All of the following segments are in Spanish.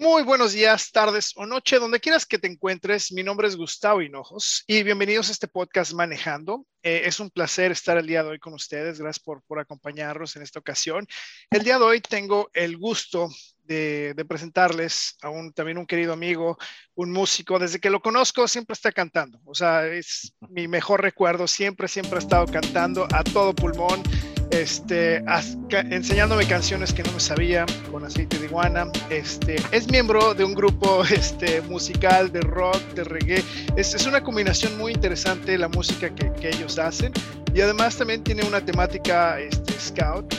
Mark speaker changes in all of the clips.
Speaker 1: Muy buenos días, tardes o noche, donde quieras que te encuentres. Mi nombre es Gustavo Hinojos y bienvenidos a este podcast Manejando. Eh, es un placer estar el día de hoy con ustedes. Gracias por, por acompañarnos en esta ocasión. El día de hoy tengo el gusto de, de, presentarles a un también un querido amigo, un músico. Desde que lo conozco siempre está cantando. O sea, es mi mejor recuerdo. Siempre, siempre ha estado cantando a todo pulmón este, enseñándome canciones que no me sabía con aceite de iguana. Este, es miembro de un grupo este, musical de rock, de reggae. Es, es una combinación muy interesante la música que, que, ellos hacen y además también tiene una temática este, scout.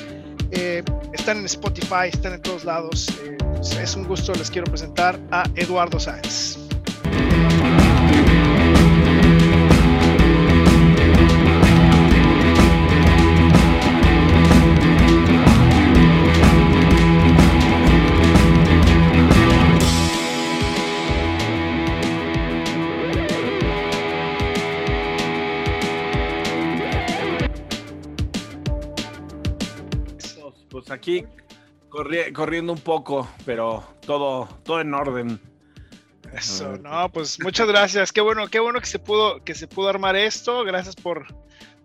Speaker 1: Eh, están en Spotify, están en todos lados. Eh, pues es un gusto, les quiero presentar a Eduardo Sáenz.
Speaker 2: Aquí corri corriendo un poco, pero todo, todo en orden.
Speaker 1: Eso, no, pues muchas gracias. Qué bueno, qué bueno que se pudo, que se pudo armar esto. Gracias por,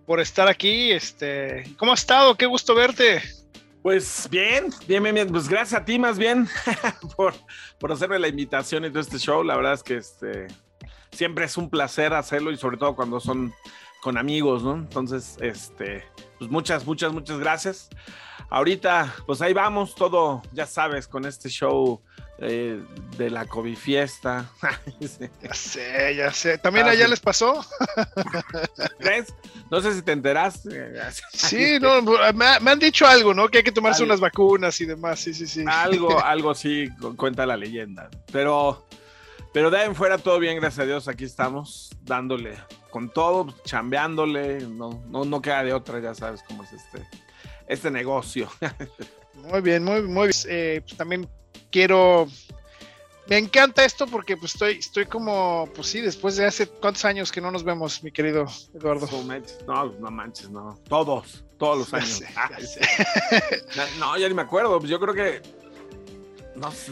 Speaker 1: por estar aquí. Este, ¿cómo has estado? Qué gusto verte.
Speaker 2: Pues bien, bien, bien, bien. Pues gracias a ti más bien por, por hacerme la invitación y todo este show. La verdad es que este siempre es un placer hacerlo y sobre todo cuando son con amigos, ¿no? Entonces, este, pues muchas, muchas, muchas gracias. Ahorita, pues ahí vamos, todo, ya sabes, con este show eh, de la COVID fiesta.
Speaker 1: ya sé, ya sé. ¿También ah, allá les pasó?
Speaker 2: ¿Crees? No sé si te enteraste.
Speaker 1: sí, no, me, han dicho algo, ¿no? Que hay que tomarse unas vacunas y demás, sí, sí, sí.
Speaker 2: Algo, algo sí, cuenta la leyenda. Pero, pero de ahí en fuera todo bien, gracias a Dios, aquí estamos, dándole con todo, chambeándole, no, no, no queda de otra, ya sabes cómo es este este negocio.
Speaker 1: Muy bien, muy, muy bien. Eh, pues también quiero. Me encanta esto porque pues estoy, estoy como, pues sí, después de hace cuántos años que no nos vemos, mi querido Eduardo.
Speaker 2: No, no manches, no. Todos, todos los años. Ah, no, ya ni me acuerdo. Yo creo que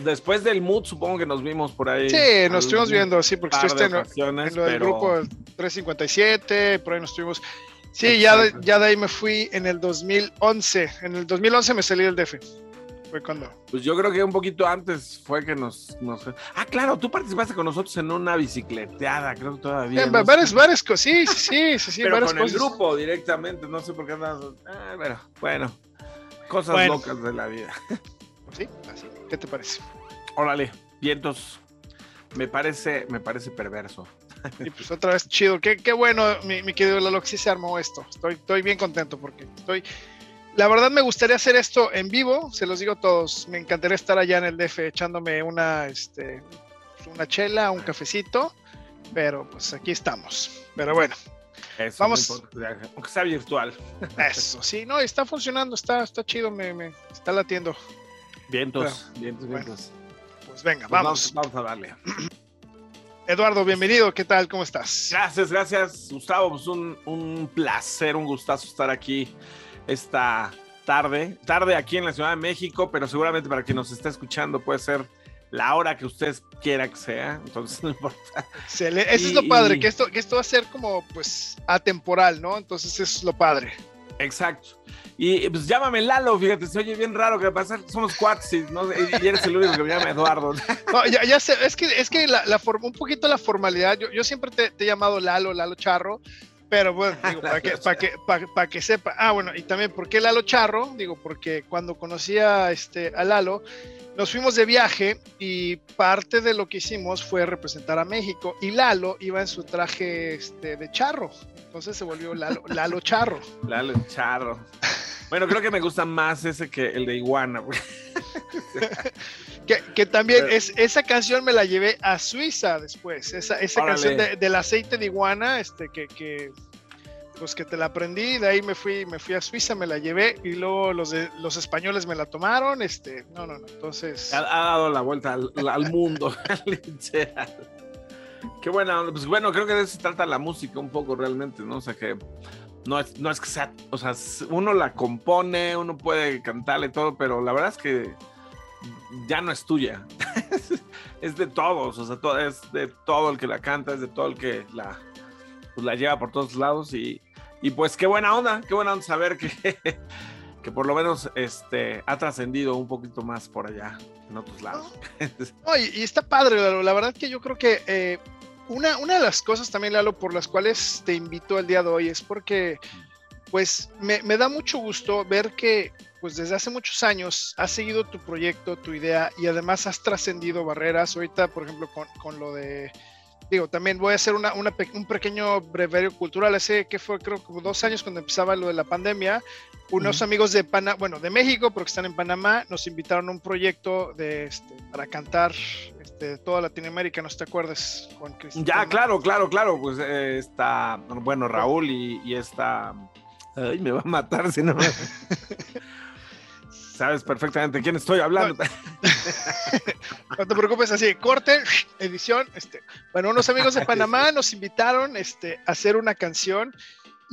Speaker 2: después del mood, supongo que nos vimos por ahí.
Speaker 1: Sí, nos estuvimos viendo, sí, porque estuviste en, en, lo del grupo 357, por ahí nos estuvimos. Sí, ya de, ya de ahí me fui en el 2011. En el 2011 me salí del DF. Fue cuando.
Speaker 2: Pues yo creo que un poquito antes fue que nos, nos... Ah, claro, tú participaste con nosotros en una bicicleteada, creo que todavía.
Speaker 1: no varias, varias cosas, sí, sí, sí, sí,
Speaker 2: Pero con el grupo directamente, no sé por qué andas. Ah, bueno, bueno, cosas locas de la vida.
Speaker 1: Sí, así. ¿Qué te parece?
Speaker 2: Órale, vientos. Me parece, me parece perverso.
Speaker 1: Y pues otra vez chido. Qué, qué bueno, mi, mi, querido Lalo, que sí se armó esto. Estoy, estoy bien contento porque estoy. La verdad me gustaría hacer esto en vivo, se los digo a todos. Me encantaría estar allá en el DF echándome una, este, una chela, un cafecito, pero pues aquí estamos. Pero bueno,
Speaker 2: eso, vamos. aunque sea virtual.
Speaker 1: Eso, sí, no, está funcionando, está, está chido, me, me está latiendo.
Speaker 2: Vientos, vientos, vientos.
Speaker 1: Pues venga, pues vamos.
Speaker 2: Vamos a darle.
Speaker 1: Eduardo, bienvenido, ¿qué tal? ¿Cómo estás?
Speaker 2: Gracias, gracias, Gustavo. Pues un, un, placer, un gustazo estar aquí esta tarde. Tarde aquí en la Ciudad de México, pero seguramente para quien nos esté escuchando puede ser la hora que usted quiera que sea, entonces no importa.
Speaker 1: Eso es lo padre, que esto, que esto va a ser como pues atemporal, ¿no? Entonces es lo padre.
Speaker 2: Exacto. Y pues llámame Lalo, fíjate, se oye bien raro que pasa, somos cuates, ¿no? Y eres el único que me llama Eduardo.
Speaker 1: No, ya, ya sé, es que, es que la, la un poquito la formalidad, yo, yo siempre te, te, he llamado Lalo, Lalo Charro, pero bueno, digo, para que, para que, para, para que sepa. Ah, bueno, y también, ¿por qué Lalo Charro? Digo, porque cuando conocí a, este, a Lalo, nos fuimos de viaje y parte de lo que hicimos fue representar a México y Lalo iba en su traje este, de charro. Entonces se volvió Lalo, Lalo Charro.
Speaker 2: Lalo Charro. Bueno, creo que me gusta más ese que el de Iguana.
Speaker 1: que, que, también es, esa canción me la llevé a Suiza después. Esa, esa canción de, del aceite de iguana, este, que, que, pues que te la aprendí, de ahí me fui, me fui a Suiza, me la llevé y luego los, de, los españoles me la tomaron. Este, no, no, no. Entonces.
Speaker 2: Ha, ha dado la vuelta al, al mundo, Qué buena, pues bueno, creo que de eso se trata la música un poco realmente, ¿no? O sea que no es, no es que sea, o sea, uno la compone, uno puede cantarle todo, pero la verdad es que ya no es tuya. es de todos, o sea, es de todo el que la canta, es de todo el que la, pues, la lleva por todos lados y, y pues qué buena onda, qué buena onda saber que, que por lo menos este, ha trascendido un poquito más por allá, en otros lados.
Speaker 1: y, está padre, Lalo. La verdad que yo creo que eh, una, una, de las cosas también, Lalo, por las cuales te invito el día de hoy es porque, pues, me, me da mucho gusto ver que, pues, desde hace muchos años has seguido tu proyecto, tu idea y además has trascendido barreras. Ahorita, por ejemplo, con, con lo de digo, también voy a hacer una, una, un pequeño brevario cultural. Hace que fue, creo, como dos años cuando empezaba lo de la pandemia, unos amigos de Panamá, bueno, de México, pero que están en Panamá, nos invitaron a un proyecto de, este, para cantar este, toda Latinoamérica, ¿no te acuerdas,
Speaker 2: Juan Cristian? Ya, claro, claro, claro. Pues eh, está, bueno, Raúl y, y está. Ay, me va a matar si no. Sabes perfectamente de quién estoy hablando.
Speaker 1: No, te preocupes, así, corte, edición. Este, bueno, unos amigos de Panamá nos invitaron este, a hacer una canción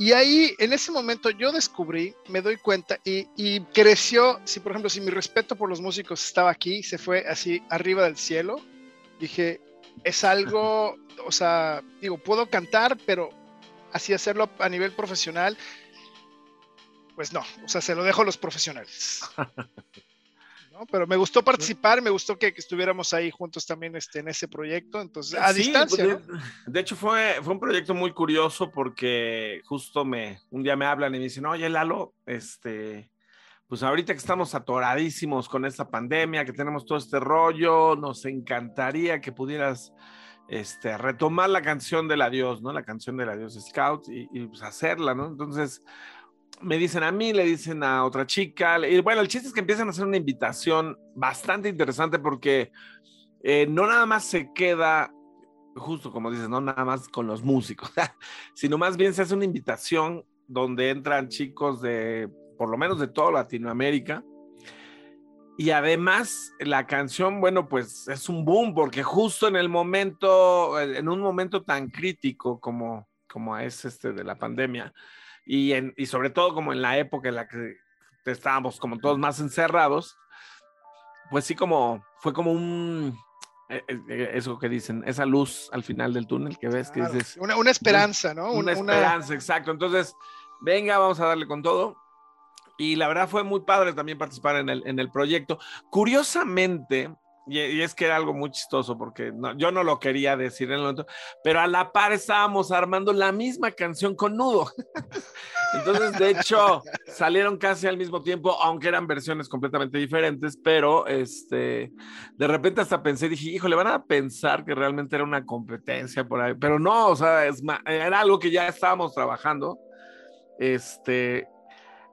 Speaker 1: y ahí, en ese momento, yo descubrí, me doy cuenta y, y, creció, si por ejemplo, si mi respeto por los músicos estaba aquí, se fue así arriba del cielo, dije, es algo, o sea, digo, puedo cantar, pero así hacerlo a nivel profesional pues no, o sea, se lo dejo a los profesionales. Pero me gustó participar, me gustó que, estuviéramos ahí juntos también este, en ese proyecto, entonces a distancia.
Speaker 2: De, de, hecho, fue, fue un proyecto muy curioso porque justo me, un día me hablan y me dicen, oye, Lalo, este, pues ahorita que estamos atoradísimos con esta pandemia, que tenemos todo este rollo, nos encantaría que pudieras este, retomar la canción del adiós, ¿no? La canción del adiós Scout y, y pues hacerla, ¿no? Entonces, me dicen a mí, le dicen a otra chica. Y bueno, el chiste es que empiezan a hacer una invitación bastante interesante porque eh, no nada más se queda, justo como dices, no nada más con los músicos, sino más bien se hace una invitación donde entran chicos de, por lo menos de toda Latinoamérica. Y además la canción, bueno, pues es un boom porque justo en el momento, en un momento tan crítico como, como es este de la pandemia, y, en, y sobre todo como en la época en la que estábamos como todos más encerrados, pues sí como fue como un eh, eh, eh, eso que dicen, esa luz al final del túnel que ves, que dices.
Speaker 1: Una, una esperanza, ¿no?
Speaker 2: Una, esperanza, exacto. Entonces, venga, vamos a darle con todo. Y la verdad fue muy padre también participar en el, en el proyecto. Curiosamente, y, es que era algo muy chistoso porque yo no lo quería decir en el momento, pero a la par estábamos armando la misma canción con Nudo. Entonces, de hecho, salieron casi al mismo tiempo, aunque eran versiones completamente diferentes, pero este, de repente hasta pensé, dije, hijo, le van a pensar que realmente era una competencia por ahí, pero no, o sea, es, era algo que ya estábamos trabajando. Este,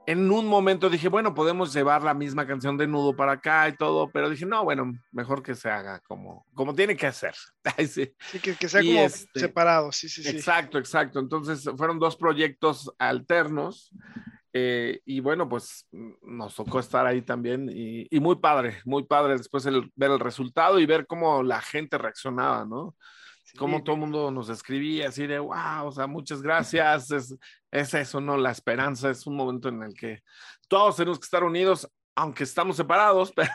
Speaker 2: en un momento dije, bueno, podemos llevar la misma canción de nudo para acá y todo, pero dije, no, bueno, mejor que se haga como, como tiene que hacer.
Speaker 1: sí. que, sea como este, separado, sí, sí,
Speaker 2: sí. Exacto, exacto. Entonces fueron dos proyectos alternos eh, y bueno, pues nos tocó estar ahí también y, y muy padre, muy padre después el, ver el resultado y ver cómo la gente reaccionaba, ¿no? Como todo el mundo nos escribía así de, wow, o sea, muchas gracias, es, es, eso, ¿no? La esperanza es un momento en el que todos tenemos que estar unidos, aunque estamos separados, pero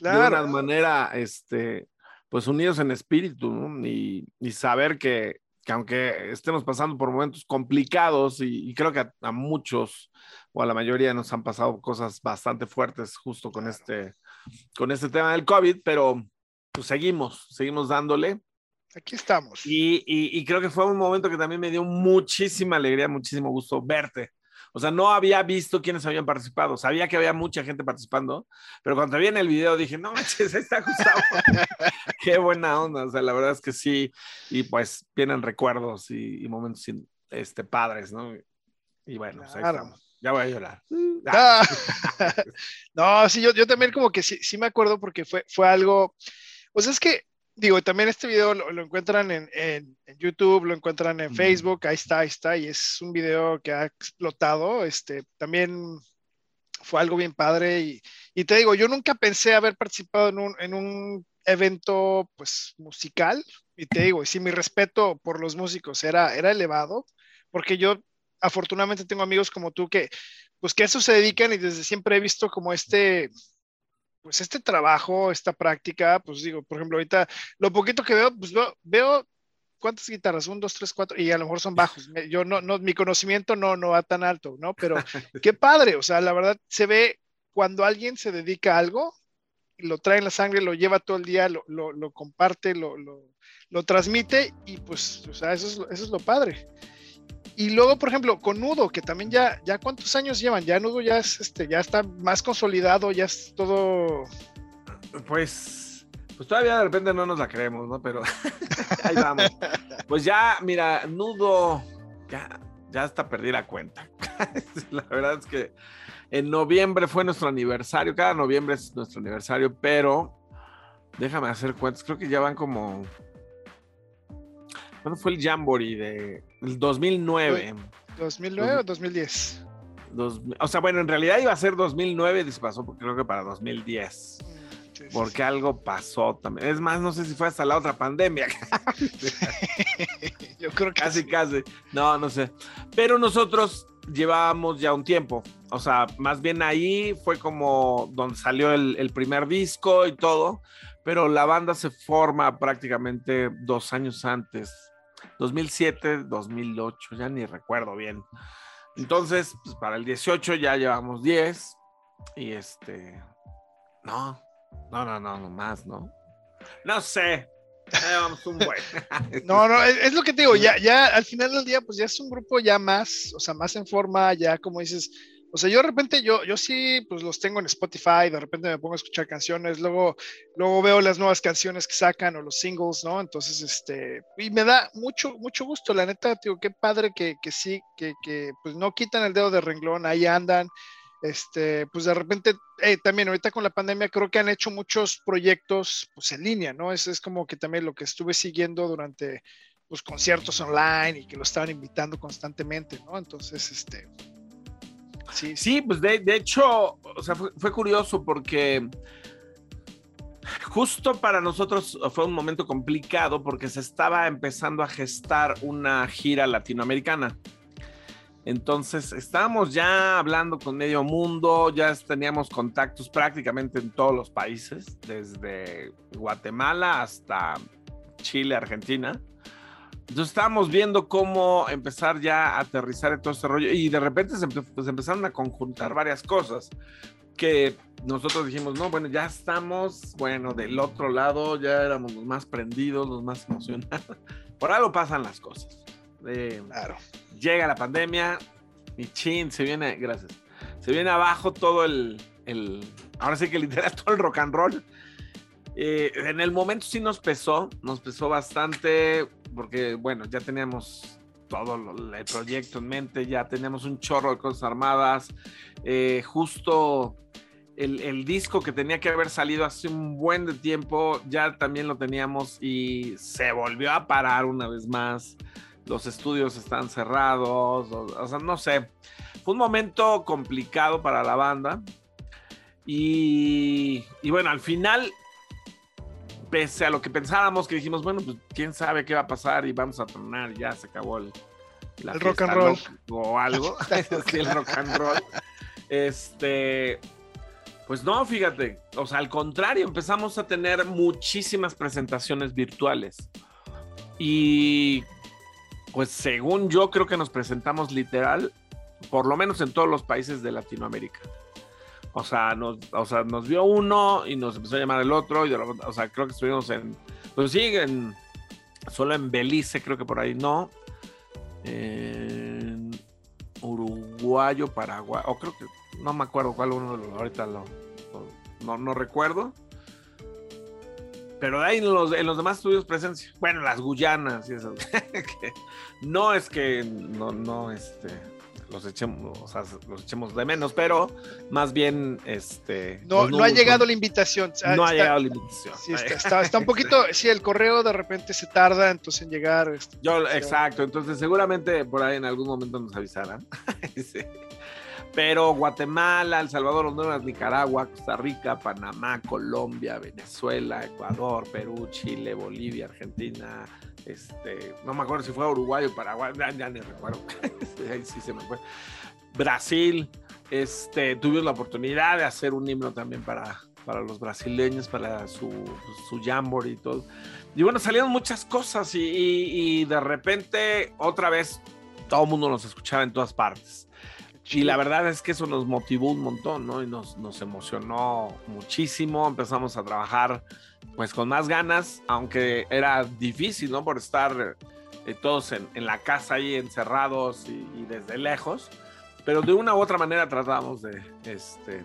Speaker 2: de una manera, este, pues unidos en espíritu, ¿no? Y, y saber que, que, aunque estemos pasando por momentos complicados, y, creo que a, a, muchos o a la mayoría nos han pasado cosas bastante fuertes justo con este, con este tema del COVID, pero pues seguimos, seguimos dándole
Speaker 1: Aquí estamos.
Speaker 2: Y, y, creo que fue un momento que también me dio muchísima alegría, muchísimo gusto verte. O sea, no había visto quiénes habían participado. Sabía que había mucha gente participando, pero cuando vi en el video dije, no manches, ahí está Gustavo. Qué buena onda. O sea, la verdad es que sí. Y pues vienen recuerdos y, momentos este, padres, ¿no? Y bueno, pues Ya voy a llorar.
Speaker 1: Ah. no, sí, yo, yo también como que sí, sí me acuerdo porque fue, fue algo, pues es que digo, también este video lo, encuentran en, en, YouTube, lo encuentran en Facebook, ahí está, ahí está, y es un video que ha explotado, este, también fue algo bien padre, y, y te digo, yo nunca pensé haber participado en un, en un evento, pues, musical, y te digo, y sí, mi respeto por los músicos era, era elevado, porque yo afortunadamente tengo amigos como tú que, pues, que a eso se dedican y desde siempre he visto como este, pues este trabajo, esta práctica, pues digo, por ejemplo, ahorita lo poquito que veo, pues veo, cuántas guitarras, un, dos, tres, cuatro, y a lo mejor son bajos. Yo no, no, mi conocimiento no, no va tan alto, ¿no? Pero qué padre, o sea, la verdad se ve cuando alguien se dedica a algo, lo trae en la sangre, lo lleva todo el día, lo, lo, comparte, lo, lo, transmite y pues, o sea, eso es, eso es lo padre. Y luego, por ejemplo, con Nudo, que también ya, ya cuántos años llevan, ya Nudo ya es, este, ya está más consolidado, ya es todo.
Speaker 2: Pues, pues todavía de repente no nos la creemos, ¿no? Pero ahí vamos. Pues ya, mira, Nudo, ya, ya está perdida la cuenta. la verdad es que en noviembre fue nuestro aniversario, cada noviembre es nuestro aniversario, pero déjame hacer cuentas, creo que ya van como ¿Cuándo fue el Jamboree de el 2009?
Speaker 1: ¿2009 o 2010?
Speaker 2: o sea, bueno, en realidad iba a ser 2009 y se pasó creo que para 2010. Mm, porque algo pasó también. Es más, no sé si fue hasta la otra pandemia.
Speaker 1: Yo creo que
Speaker 2: casi, casi. No, no sé. Pero nosotros llevábamos ya un tiempo. O sea, más bien ahí fue como donde salió el, el primer disco y todo. Pero la banda se forma prácticamente dos años antes 2007, 2008, ya ni recuerdo bien. Entonces, pues para el 18 ya llevamos 10 y este, no, no, no, no, no más, ¿no? No sé, llevamos un buen.
Speaker 1: no, no, es, lo que te digo, ya, ya al final del día, pues ya es un grupo ya más, o sea, más en forma, ya como dices, o sea, yo de repente, yo, yo sí, pues los tengo en Spotify, de repente me pongo a escuchar canciones, luego, luego veo las nuevas canciones que sacan o los singles, ¿no? Entonces, este, y me da mucho, mucho gusto, la neta, digo, qué padre que, que sí, que, que pues no quitan el dedo de renglón, ahí andan, este, pues de repente, eh, también ahorita con la pandemia creo que han hecho muchos proyectos, pues en línea, ¿no? Es, es como que también lo que estuve siguiendo durante, pues conciertos online y que lo estaban invitando constantemente, ¿no? Entonces, este,
Speaker 2: Sí, sí pues de, hecho, o sea, fue, curioso porque justo para nosotros fue un momento complicado porque se estaba empezando a gestar una gira latinoamericana. Entonces estábamos ya hablando con medio mundo, ya teníamos contactos prácticamente en todos los países, desde Guatemala hasta Chile, Argentina. Entonces estábamos viendo cómo empezar ya a aterrizar en todo este rollo y de repente se, pues, empezaron a conjuntar varias cosas que nosotros dijimos, no, bueno, ya estamos, bueno, del otro lado ya éramos los más prendidos, los más emocionados. Por algo pasan las cosas. claro. Llega la pandemia y chin, se viene, gracias, se viene abajo todo el, el ahora sí que literal todo el rock and roll. Eh, en el momento sí nos pesó, nos pesó bastante porque bueno, ya teníamos todo el proyecto en mente, ya teníamos un chorro de cosas armadas, eh, justo el, disco que tenía que haber salido hace un buen de tiempo, ya también lo teníamos y se volvió a parar una vez más, los estudios están cerrados, o, sea, no sé, fue un momento complicado para la banda. Y, y bueno, al final pese a lo que pensábamos, que dijimos, bueno, pues quién sabe qué va a pasar y vamos a tronar, ya se acabó el,
Speaker 1: el rock and roll.
Speaker 2: O algo, el rock and roll. Este, pues no, fíjate, o sea, al contrario, empezamos a tener muchísimas presentaciones virtuales. Y pues según yo creo que nos presentamos literal, por lo menos en todos los países de Latinoamérica. O sea, nos, o sea, nos vio uno y nos empezó a llamar el otro. Y de o sea, creo que estuvimos en. Pues sí, en, solo en Belice, creo que por ahí no. En Uruguayo, Paraguay. O creo que. No me acuerdo cuál uno. Ahorita lo, no, no recuerdo. Pero de ahí en los, en los demás estudios presencia. Bueno, las Guyanas y eso. no es que no, no, este los echemos, o sea, los echemos de menos, pero más bien, este...
Speaker 1: No, no ha llegado la invitación.
Speaker 2: no ha llegado la invitación.
Speaker 1: Sí, está, está, un poquito, sí, el correo de repente se tarda entonces en llegar. Este,
Speaker 2: Yo, exacto, entonces seguramente por ahí en algún momento nos avisarán. Pero Guatemala, El Salvador, Honduras, Nicaragua, Costa Rica, Panamá, Colombia, Venezuela, Ecuador, Perú, Chile, Bolivia, Argentina, este, no me acuerdo si fue Uruguay o Paraguay, ya, ni recuerdo. Ahí sí se me fue. Brasil, este, tuvimos la oportunidad de hacer un himno también para, para los brasileños, para su, su jamboree y todo. Y bueno, salieron muchas cosas y, y, de repente otra vez todo el mundo nos escuchaba en todas partes. Y la verdad es que eso nos motivó un montón, ¿no? Y nos, nos emocionó muchísimo. Empezamos a trabajar pues con más ganas, aunque era difícil, ¿no? Por estar eh, todos en, en, la casa ahí encerrados y, y, desde lejos. Pero de una u otra manera tratamos de, este,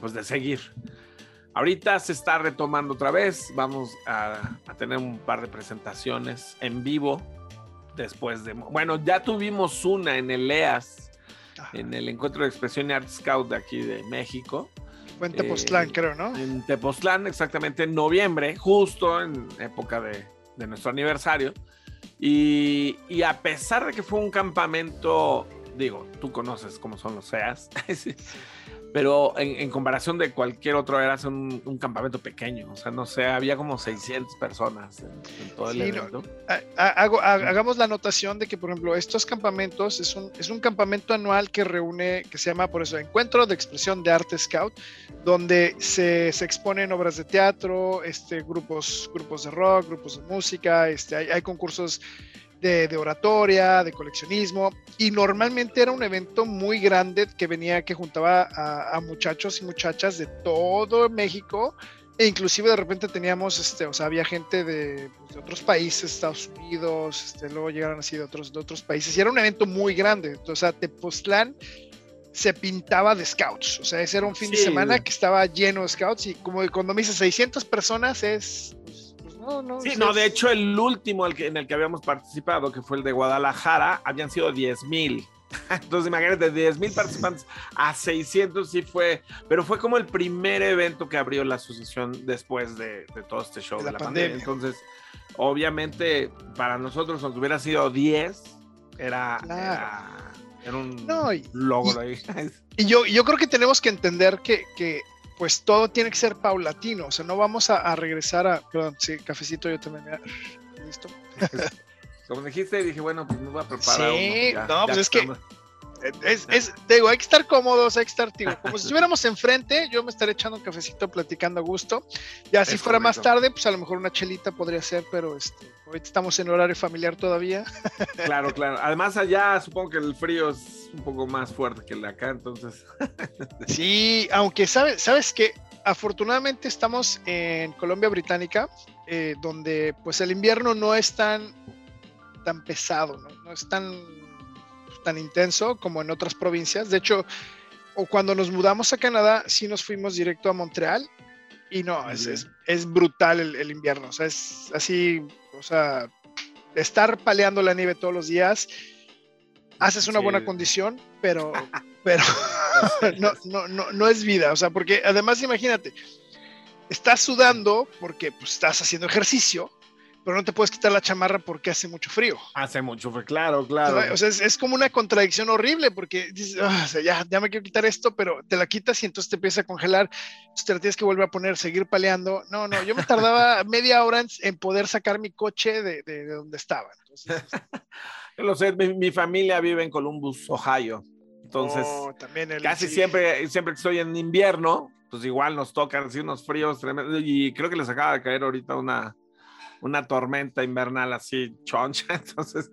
Speaker 2: pues de seguir. Ahorita se está retomando otra vez. Vamos a, a tener un par de presentaciones en vivo después de... Bueno, ya tuvimos una en el EAS, en el Encuentro de Expresión y Art Scout de aquí de México.
Speaker 1: Fue en Tepoztlán,
Speaker 2: Eh,
Speaker 1: creo, ¿no?
Speaker 2: En Tepoztlán, exactamente en noviembre, justo en época de, de nuestro aniversario. Y, y, a pesar de que fue un campamento, digo, tú conoces cómo son los SEAS, pero en, en, comparación de cualquier otro era un, un, campamento pequeño, o sea, no sé, había como 600 personas en, en todo el sí, evento.
Speaker 1: No, hago, hagamos la anotación de que, por ejemplo, estos campamentos es un, es un campamento anual que reúne, que se llama por eso Encuentro de Expresión de Arte Scout, donde se, se exponen obras de teatro, este, grupos, grupos de rock, grupos de música, este, hay, hay concursos de, de, oratoria, de coleccionismo, y normalmente era un evento muy grande que venía, que juntaba a, a muchachos y muchachas de todo México, e inclusive de repente teníamos, este, o sea, había gente de, pues, de otros países, Estados Unidos, este, luego llegaron así de otros, de otros países, y era un evento muy grande, entonces, o sea, Tepoztlán se pintaba de scouts, o sea, ese era un fin sí. de semana que estaba lleno de scouts, y como cuando me dice 600 personas es
Speaker 2: no, no, sí, no, de hecho el último en el que habíamos participado, que fue el de Guadalajara, habían sido 10 mil. Entonces imagínate, 10 mil participantes a 600 sí fue, pero fue como el primer evento que abrió la asociación después de, de todo este show de, de la, la pandemia. pandemia. Entonces, obviamente, para nosotros, aunque hubiera sido 10, era, claro. era, era, un
Speaker 1: no, y,
Speaker 2: logro ahí.
Speaker 1: Y yo, yo creo que tenemos que entender que, que pues todo tiene que ser paulatino, o sea, no vamos a, a regresar a, perdón, sí, cafecito yo también, me, listo.
Speaker 2: Como dijiste, dije, bueno, pues me voy a preparar.
Speaker 1: Sí,
Speaker 2: uno, ya,
Speaker 1: no, pues es que es, es, te digo, hay que estar cómodos, hay que estar, digo, como si estuviéramos enfrente, yo me estaré echando un cafecito platicando a gusto. Ya si es fuera correcto. más tarde, pues a lo mejor una chelita podría ser, pero este, ahorita estamos en horario familiar todavía.
Speaker 2: Claro, claro. Además, allá supongo que el frío es un poco más fuerte que el de acá, entonces.
Speaker 1: Sí, aunque sabes, sabes que afortunadamente estamos en Colombia Británica, eh, donde pues el invierno no es tan, tan pesado, ¿no? no es tan tan intenso como en otras provincias. De hecho, o cuando nos mudamos a Canadá, sí nos fuimos directo a Montreal y no, es, es, es brutal el, el, invierno. O sea, es así, o sea, estar paleando la nieve todos los días, haces una sí. buena condición, pero, pero no, no, no, no es vida. O sea, porque además imagínate, estás sudando porque pues, estás haciendo ejercicio, pero no te puedes quitar la chamarra porque hace mucho frío.
Speaker 2: Hace mucho frío, claro, claro.
Speaker 1: O sea, es, es como una contradicción horrible porque dices, oh, o sea, ya, ya me quiero quitar esto, pero te la quitas y entonces te empieza a congelar, entonces te la tienes que volver a poner, seguir paleando. No, no, yo me tardaba media hora en, en, poder sacar mi coche de, de, de donde estaba. Entonces,
Speaker 2: yo lo sé, mi, mi, familia vive en Columbus, Ohio. Entonces, oh, también el, casi sí. siempre, siempre que estoy en invierno, pues igual nos tocan así unos fríos tremendos. Y creo que les acaba de caer ahorita una, una tormenta invernal así choncha. Entonces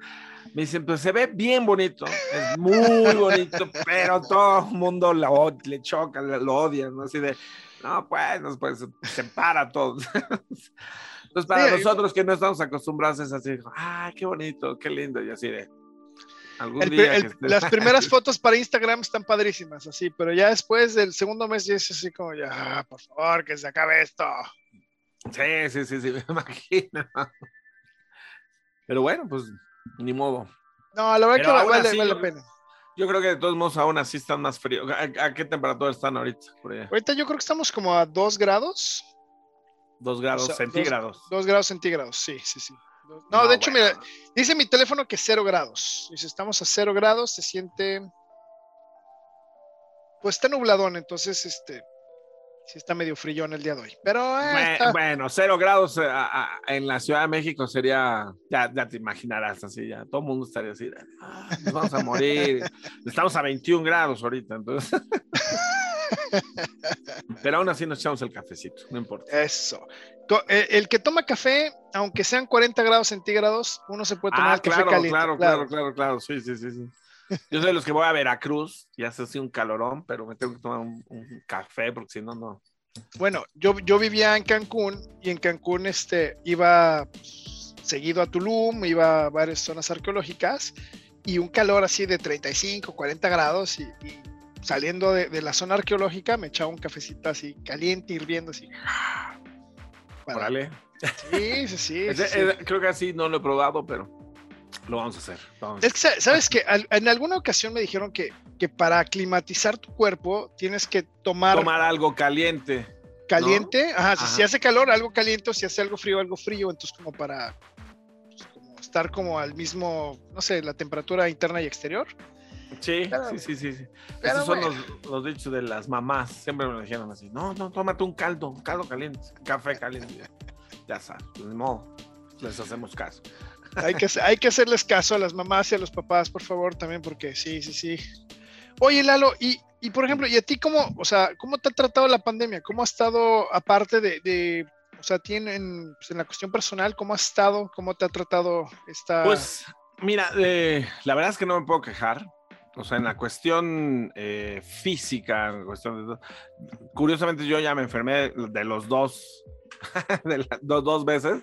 Speaker 2: me dicen, pues se ve bien bonito, es muy bonito, pero todo el mundo lo, le choca, lo odia, ¿no? Así de, no, pues, pues se para todo. Entonces, para sí, nosotros que no estamos acostumbrados es así, ah, qué bonito, qué lindo, y así de.
Speaker 1: El, día el, que... Las primeras fotos para Instagram están padrísimas, así, pero ya después del segundo mes ya es así como ya, ah, por favor, que se acabe esto.
Speaker 2: Sí, sí, sí, sí, me imagino. Pero bueno, pues ni modo.
Speaker 1: No, la verdad Pero que vale,
Speaker 2: así,
Speaker 1: vale, la pena.
Speaker 2: Yo creo que de todos modos aún así están más fríos. ¿A, ¿A, qué temperatura están ahorita? Por allá?
Speaker 1: Ahorita yo creo que estamos como a 2 grados.
Speaker 2: 2 grados o sea, centígrados.
Speaker 1: 2 grados centígrados, sí, sí, sí. No, no de hecho, mira, dice mi teléfono que 0 grados. Y si estamos a 0 grados, se siente. Pues está nubladón, entonces, este, sí está medio frío en el día de hoy. Pero
Speaker 2: eh,
Speaker 1: está...
Speaker 2: bueno, cero grados a, a, en la Ciudad de México sería, ya, ya, te imaginarás así, ya todo el mundo estaría así, ah, nos vamos a morir. Estamos a 21 grados ahorita, entonces. Pero aún así nos echamos el cafecito, no importa.
Speaker 1: Eso. Eh, el que toma café, aunque sean 40 grados centígrados, uno se puede tomar
Speaker 2: ah,
Speaker 1: el café
Speaker 2: claro,
Speaker 1: caliente.
Speaker 2: Claro, claro, claro, claro, sí, sí, sí, sí. Yo soy de los que voy a Veracruz y hace así un calorón, pero me tengo que tomar un, café porque si no, no.
Speaker 1: Bueno, yo, yo vivía en Cancún y en Cancún este, iba pues, seguido a Tulum, iba a varias zonas arqueológicas y un calor así de 35, 40 grados y, saliendo de, la zona arqueológica me echaba un cafecito así caliente, hirviendo así. Sí, sí, sí,
Speaker 2: Creo que así no lo he probado, pero lo vamos a hacer.
Speaker 1: Es que, ¿sabes que En alguna ocasión me dijeron que, que para aclimatizar tu cuerpo tienes que tomar...
Speaker 2: Tomar algo caliente.
Speaker 1: Caliente, ajá, Si, hace calor, algo caliente, o si hace algo frío, algo frío, entonces como para estar como al mismo, no sé, la temperatura interna y exterior.
Speaker 2: Sí, sí, sí, sí, Esos son los, dichos de las mamás. Siempre me lo dijeron así. No, no, tómate un caldo, un caldo caliente, café caliente. Ya sabes, pues modo, les hacemos caso.
Speaker 1: Hay que, hay que hacerles caso a las mamás y a los papás, por favor, también, porque sí, sí, sí. Oye, Lalo, y, y por ejemplo, ¿y a ti cómo, o sea, cómo te ha tratado la pandemia? ¿Cómo ha estado, aparte de, de o sea, tienen, pues, en la cuestión personal, ¿cómo has estado? ¿Cómo te ha tratado esta...?
Speaker 2: Pues, mira, eh, la verdad es que no me puedo quejar. O sea, en la cuestión eh, física, en cuestión de, curiosamente yo ya me enfermé de los dos, de dos, veces.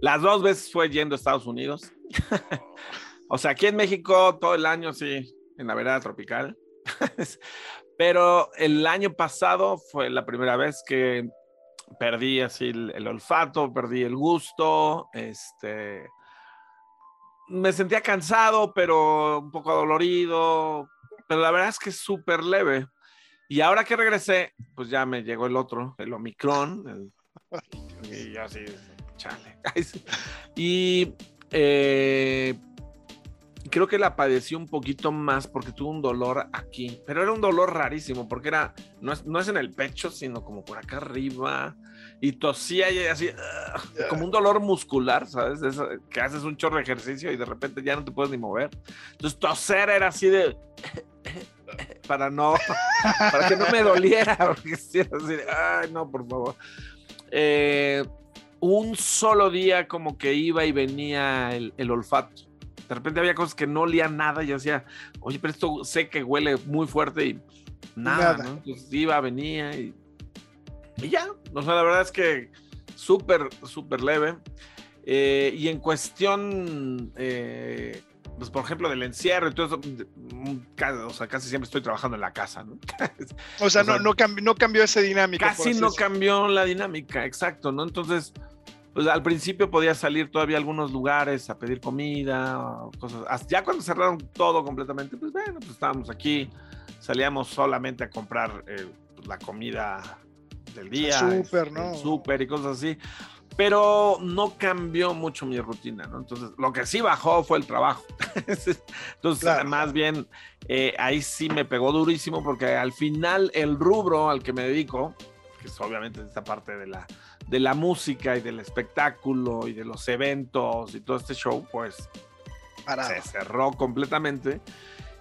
Speaker 2: Las dos veces fue yendo a Estados Unidos. o sea, aquí en México todo el año, sí, en la vereda tropical. Pero el año pasado fue la primera vez que perdí así el, olfato, perdí el gusto, este, me sentía cansado, pero un poco dolorido, pero la verdad es que es súper leve. Y ahora que regresé, pues ya me llegó el otro, el Omicron, y ya así, chale. y eh, creo que la padecí un poquito más porque tuvo un dolor aquí, pero era un dolor rarísimo porque era, no es, no es en el pecho, sino como por acá arriba y tosía y así, como un dolor muscular, ¿sabes? que haces un chorro de ejercicio y de repente ya no te puedes ni mover. Entonces toser era así de... para no, para que no me doliera, porque así ay, no, por favor. Eh, un solo día como que iba y venía el, el olfato de repente había cosas que no olían nada y yo decía, oye, pero esto sé que huele muy fuerte y nada, ¿no? Entonces iba, venía y, y, ya. O sea, la verdad es que súper, súper leve. Eh, y en cuestión, eh, pues por ejemplo, del encierro eso, mm, o sea, casi siempre estoy trabajando en la casa, ¿no?
Speaker 1: o sea, no, no, cambió, no cambió esa dinámica.
Speaker 2: Casi no cambió la dinámica, exacto, ¿no? Entonces, pues al principio podía salir todavía a algunos lugares a pedir comida, o cosas. Ya cuando cerraron todo completamente, pues bueno, pues estábamos aquí, salíamos solamente a comprar eh, pues, la comida del día,
Speaker 1: súper, ¿no?
Speaker 2: Súper y cosas así. Pero no cambió mucho mi rutina, ¿no? Entonces, lo que sí bajó fue el trabajo. Entonces, más bien, eh, ahí sí me pegó durísimo porque al final el rubro al que me dedico, que es obviamente esta parte de la de la música y del espectáculo y de los eventos y todo este show, pues se cerró completamente.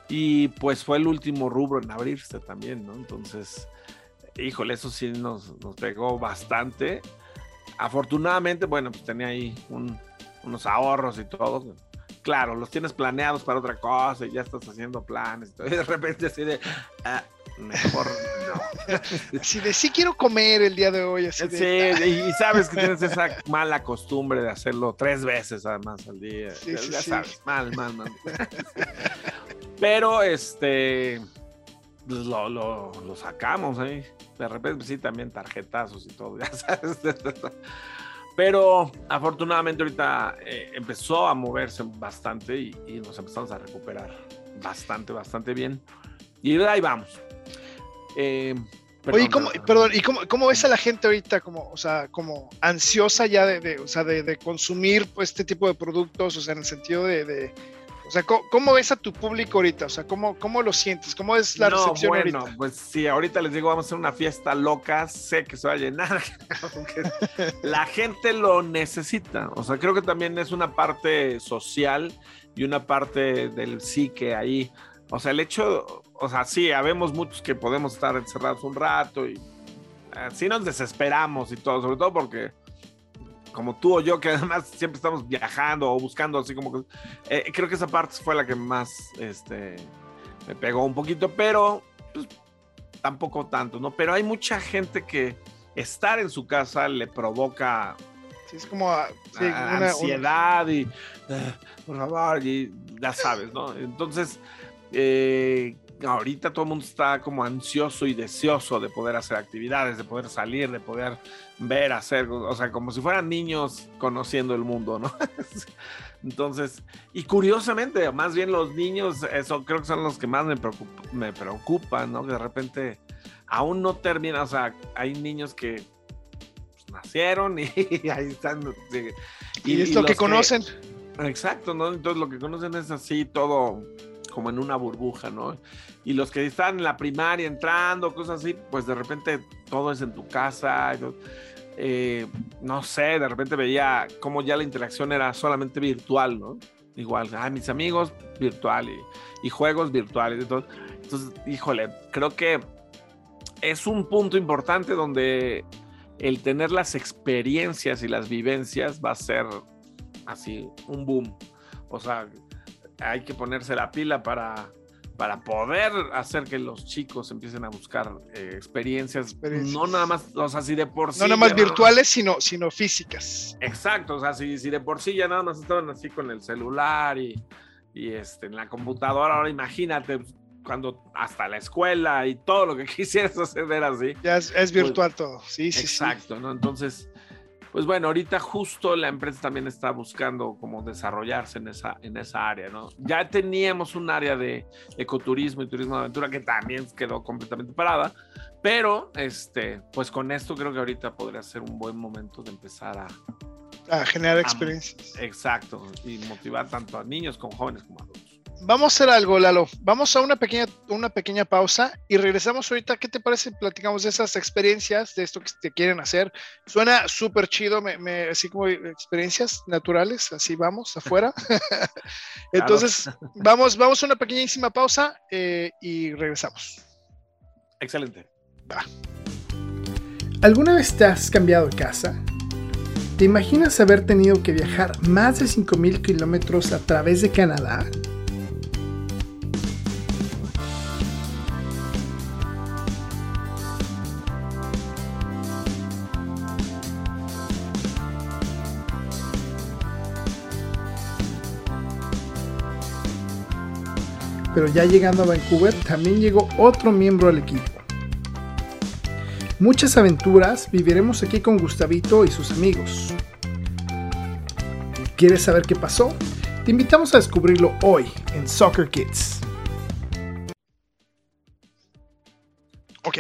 Speaker 2: Y pues fue el último rubro en abrirse también, ¿no? Entonces, híjole, eso sí nos, pegó bastante. Afortunadamente, bueno, pues tenía ahí unos ahorros y todo. Claro, los tienes planeados para otra cosa y ya estás haciendo planes. Y, de repente así de, ah, mejor no.
Speaker 1: Si de sí quiero comer el día de hoy.
Speaker 2: sí, y sabes que tienes esa mala costumbre de hacerlo tres veces además al día. ya, sabes, mal, mal, mal. Pero este pues, lo, lo, sacamos ahí. De repente, pues, sí, también tarjetazos y todo, ya sabes. Pero afortunadamente ahorita eh, empezó a moverse bastante y, y, nos empezamos a recuperar bastante, bastante bien. Y ahí vamos.
Speaker 1: Eh, Oye, ¿cómo, perdón, ¿y cómo, cómo, ves a la gente ahorita como, o sea, como ansiosa ya de, o sea, de, consumir pues, este tipo de productos, o sea, en el sentido de, o sea, ¿cómo, ves a tu público ahorita? O sea, ¿cómo, cómo lo sientes? ¿Cómo es la recepción bueno, ahorita?
Speaker 2: Pues sí, ahorita les digo, vamos a hacer una fiesta loca, sé que se va a llenar, la gente lo necesita, o sea, creo que también es una parte social y una parte del psique ahí, o sea, el hecho o sea, sí, habemos muchos que podemos estar encerrados un rato y así nos desesperamos y todo, sobre todo porque como tú o yo, que además siempre estamos viajando o buscando, así como que eh, creo que esa parte fue la que más este, me pegó un poquito, pero pues, tampoco tanto, ¿no? Pero hay mucha gente que estar en su casa le provoca
Speaker 1: sí, es como ah,
Speaker 2: ansiedad y ah, por favor, y ya sabes, ¿no? Entonces, eh, ahorita todo el mundo está como ansioso y deseoso de poder hacer actividades, de poder salir, de poder ver, hacer, o sea, como si fueran niños conociendo el mundo, ¿no? Entonces, y curiosamente, más bien los niños, eso creo que son los que más me, me preocupan, ¿no? Que de repente aún no termina, o sea, hay niños que pues, nacieron y, ahí están.
Speaker 1: Y, es lo que conocen.
Speaker 2: exacto, ¿no? Entonces lo que conocen es así todo como en una burbuja, ¿no? Y los que están en la primaria entrando, cosas así, pues de repente todo es en tu casa. Eh, no sé, de repente veía cómo ya la interacción era solamente virtual, ¿no? Igual, ah, mis amigos virtual y, juegos virtuales. Entonces, entonces, híjole, creo que es un punto importante donde el tener las experiencias y las vivencias va a ser así un boom. O sea, hay que ponerse la pila para, para poder hacer que los chicos empiecen a buscar eh, experiencias, no nada más, o sea, si de por sí.
Speaker 1: No nada más virtuales, sino, sino físicas.
Speaker 2: Exacto, o sea, si, si, de por sí ya nada más estaban así con el celular y, y este, en la computadora, ahora imagínate cuando hasta la escuela y todo lo que quisieras hacer era así.
Speaker 1: Ya es, pues, virtual todo, sí, sí.
Speaker 2: Exacto, ¿no? Entonces pues bueno, ahorita justo la empresa también está buscando como desarrollarse en esa, en esa área, ¿no? Ya teníamos un área de ecoturismo y turismo de aventura que también quedó completamente parada, pero este, pues con esto creo que ahorita podría ser un buen momento de empezar a...
Speaker 1: A generar experiencias.
Speaker 2: exacto, y motivar tanto a niños como jóvenes como adultos.
Speaker 1: Vamos a hacer algo, Lalo. Vamos a una pequeña, una pequeña pausa y regresamos ahorita. ¿Qué te parece? Platicamos de esas experiencias, de esto que te quieren hacer. Suena súper chido, me, así como experiencias naturales, así vamos afuera. Entonces, vamos, vamos a una pequeñísima pausa eh, y regresamos.
Speaker 2: Excelente. Va.
Speaker 1: ¿Alguna vez te has cambiado de casa? ¿Te imaginas haber tenido que viajar más de 5.000 kilómetros a través de Canadá? Pero ya llegando a Vancouver también llegó otro miembro al equipo. Muchas aventuras viviremos aquí con Gustavito y sus amigos. ¿Quieres saber qué pasó? Te invitamos a descubrirlo hoy en Soccer Kids. Ok,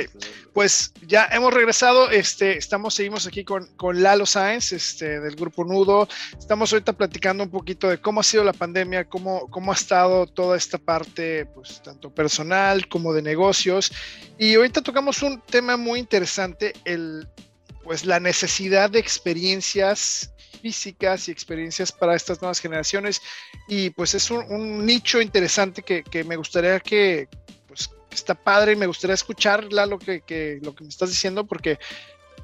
Speaker 1: pues ya hemos regresado, este, estamos, seguimos aquí con, con Lalo Sáenz, este, del Grupo Nudo. Estamos ahorita platicando un poquito de cómo ha sido la pandemia, cómo, cómo ha estado toda esta parte, pues, tanto personal como de negocios. Y ahorita tocamos un tema muy interesante, el, pues, la necesidad de experiencias físicas y experiencias para estas nuevas generaciones. Y pues es un, un nicho interesante que, que me gustaría que, está padre y me gustaría escuchar lo que, lo que me estás diciendo porque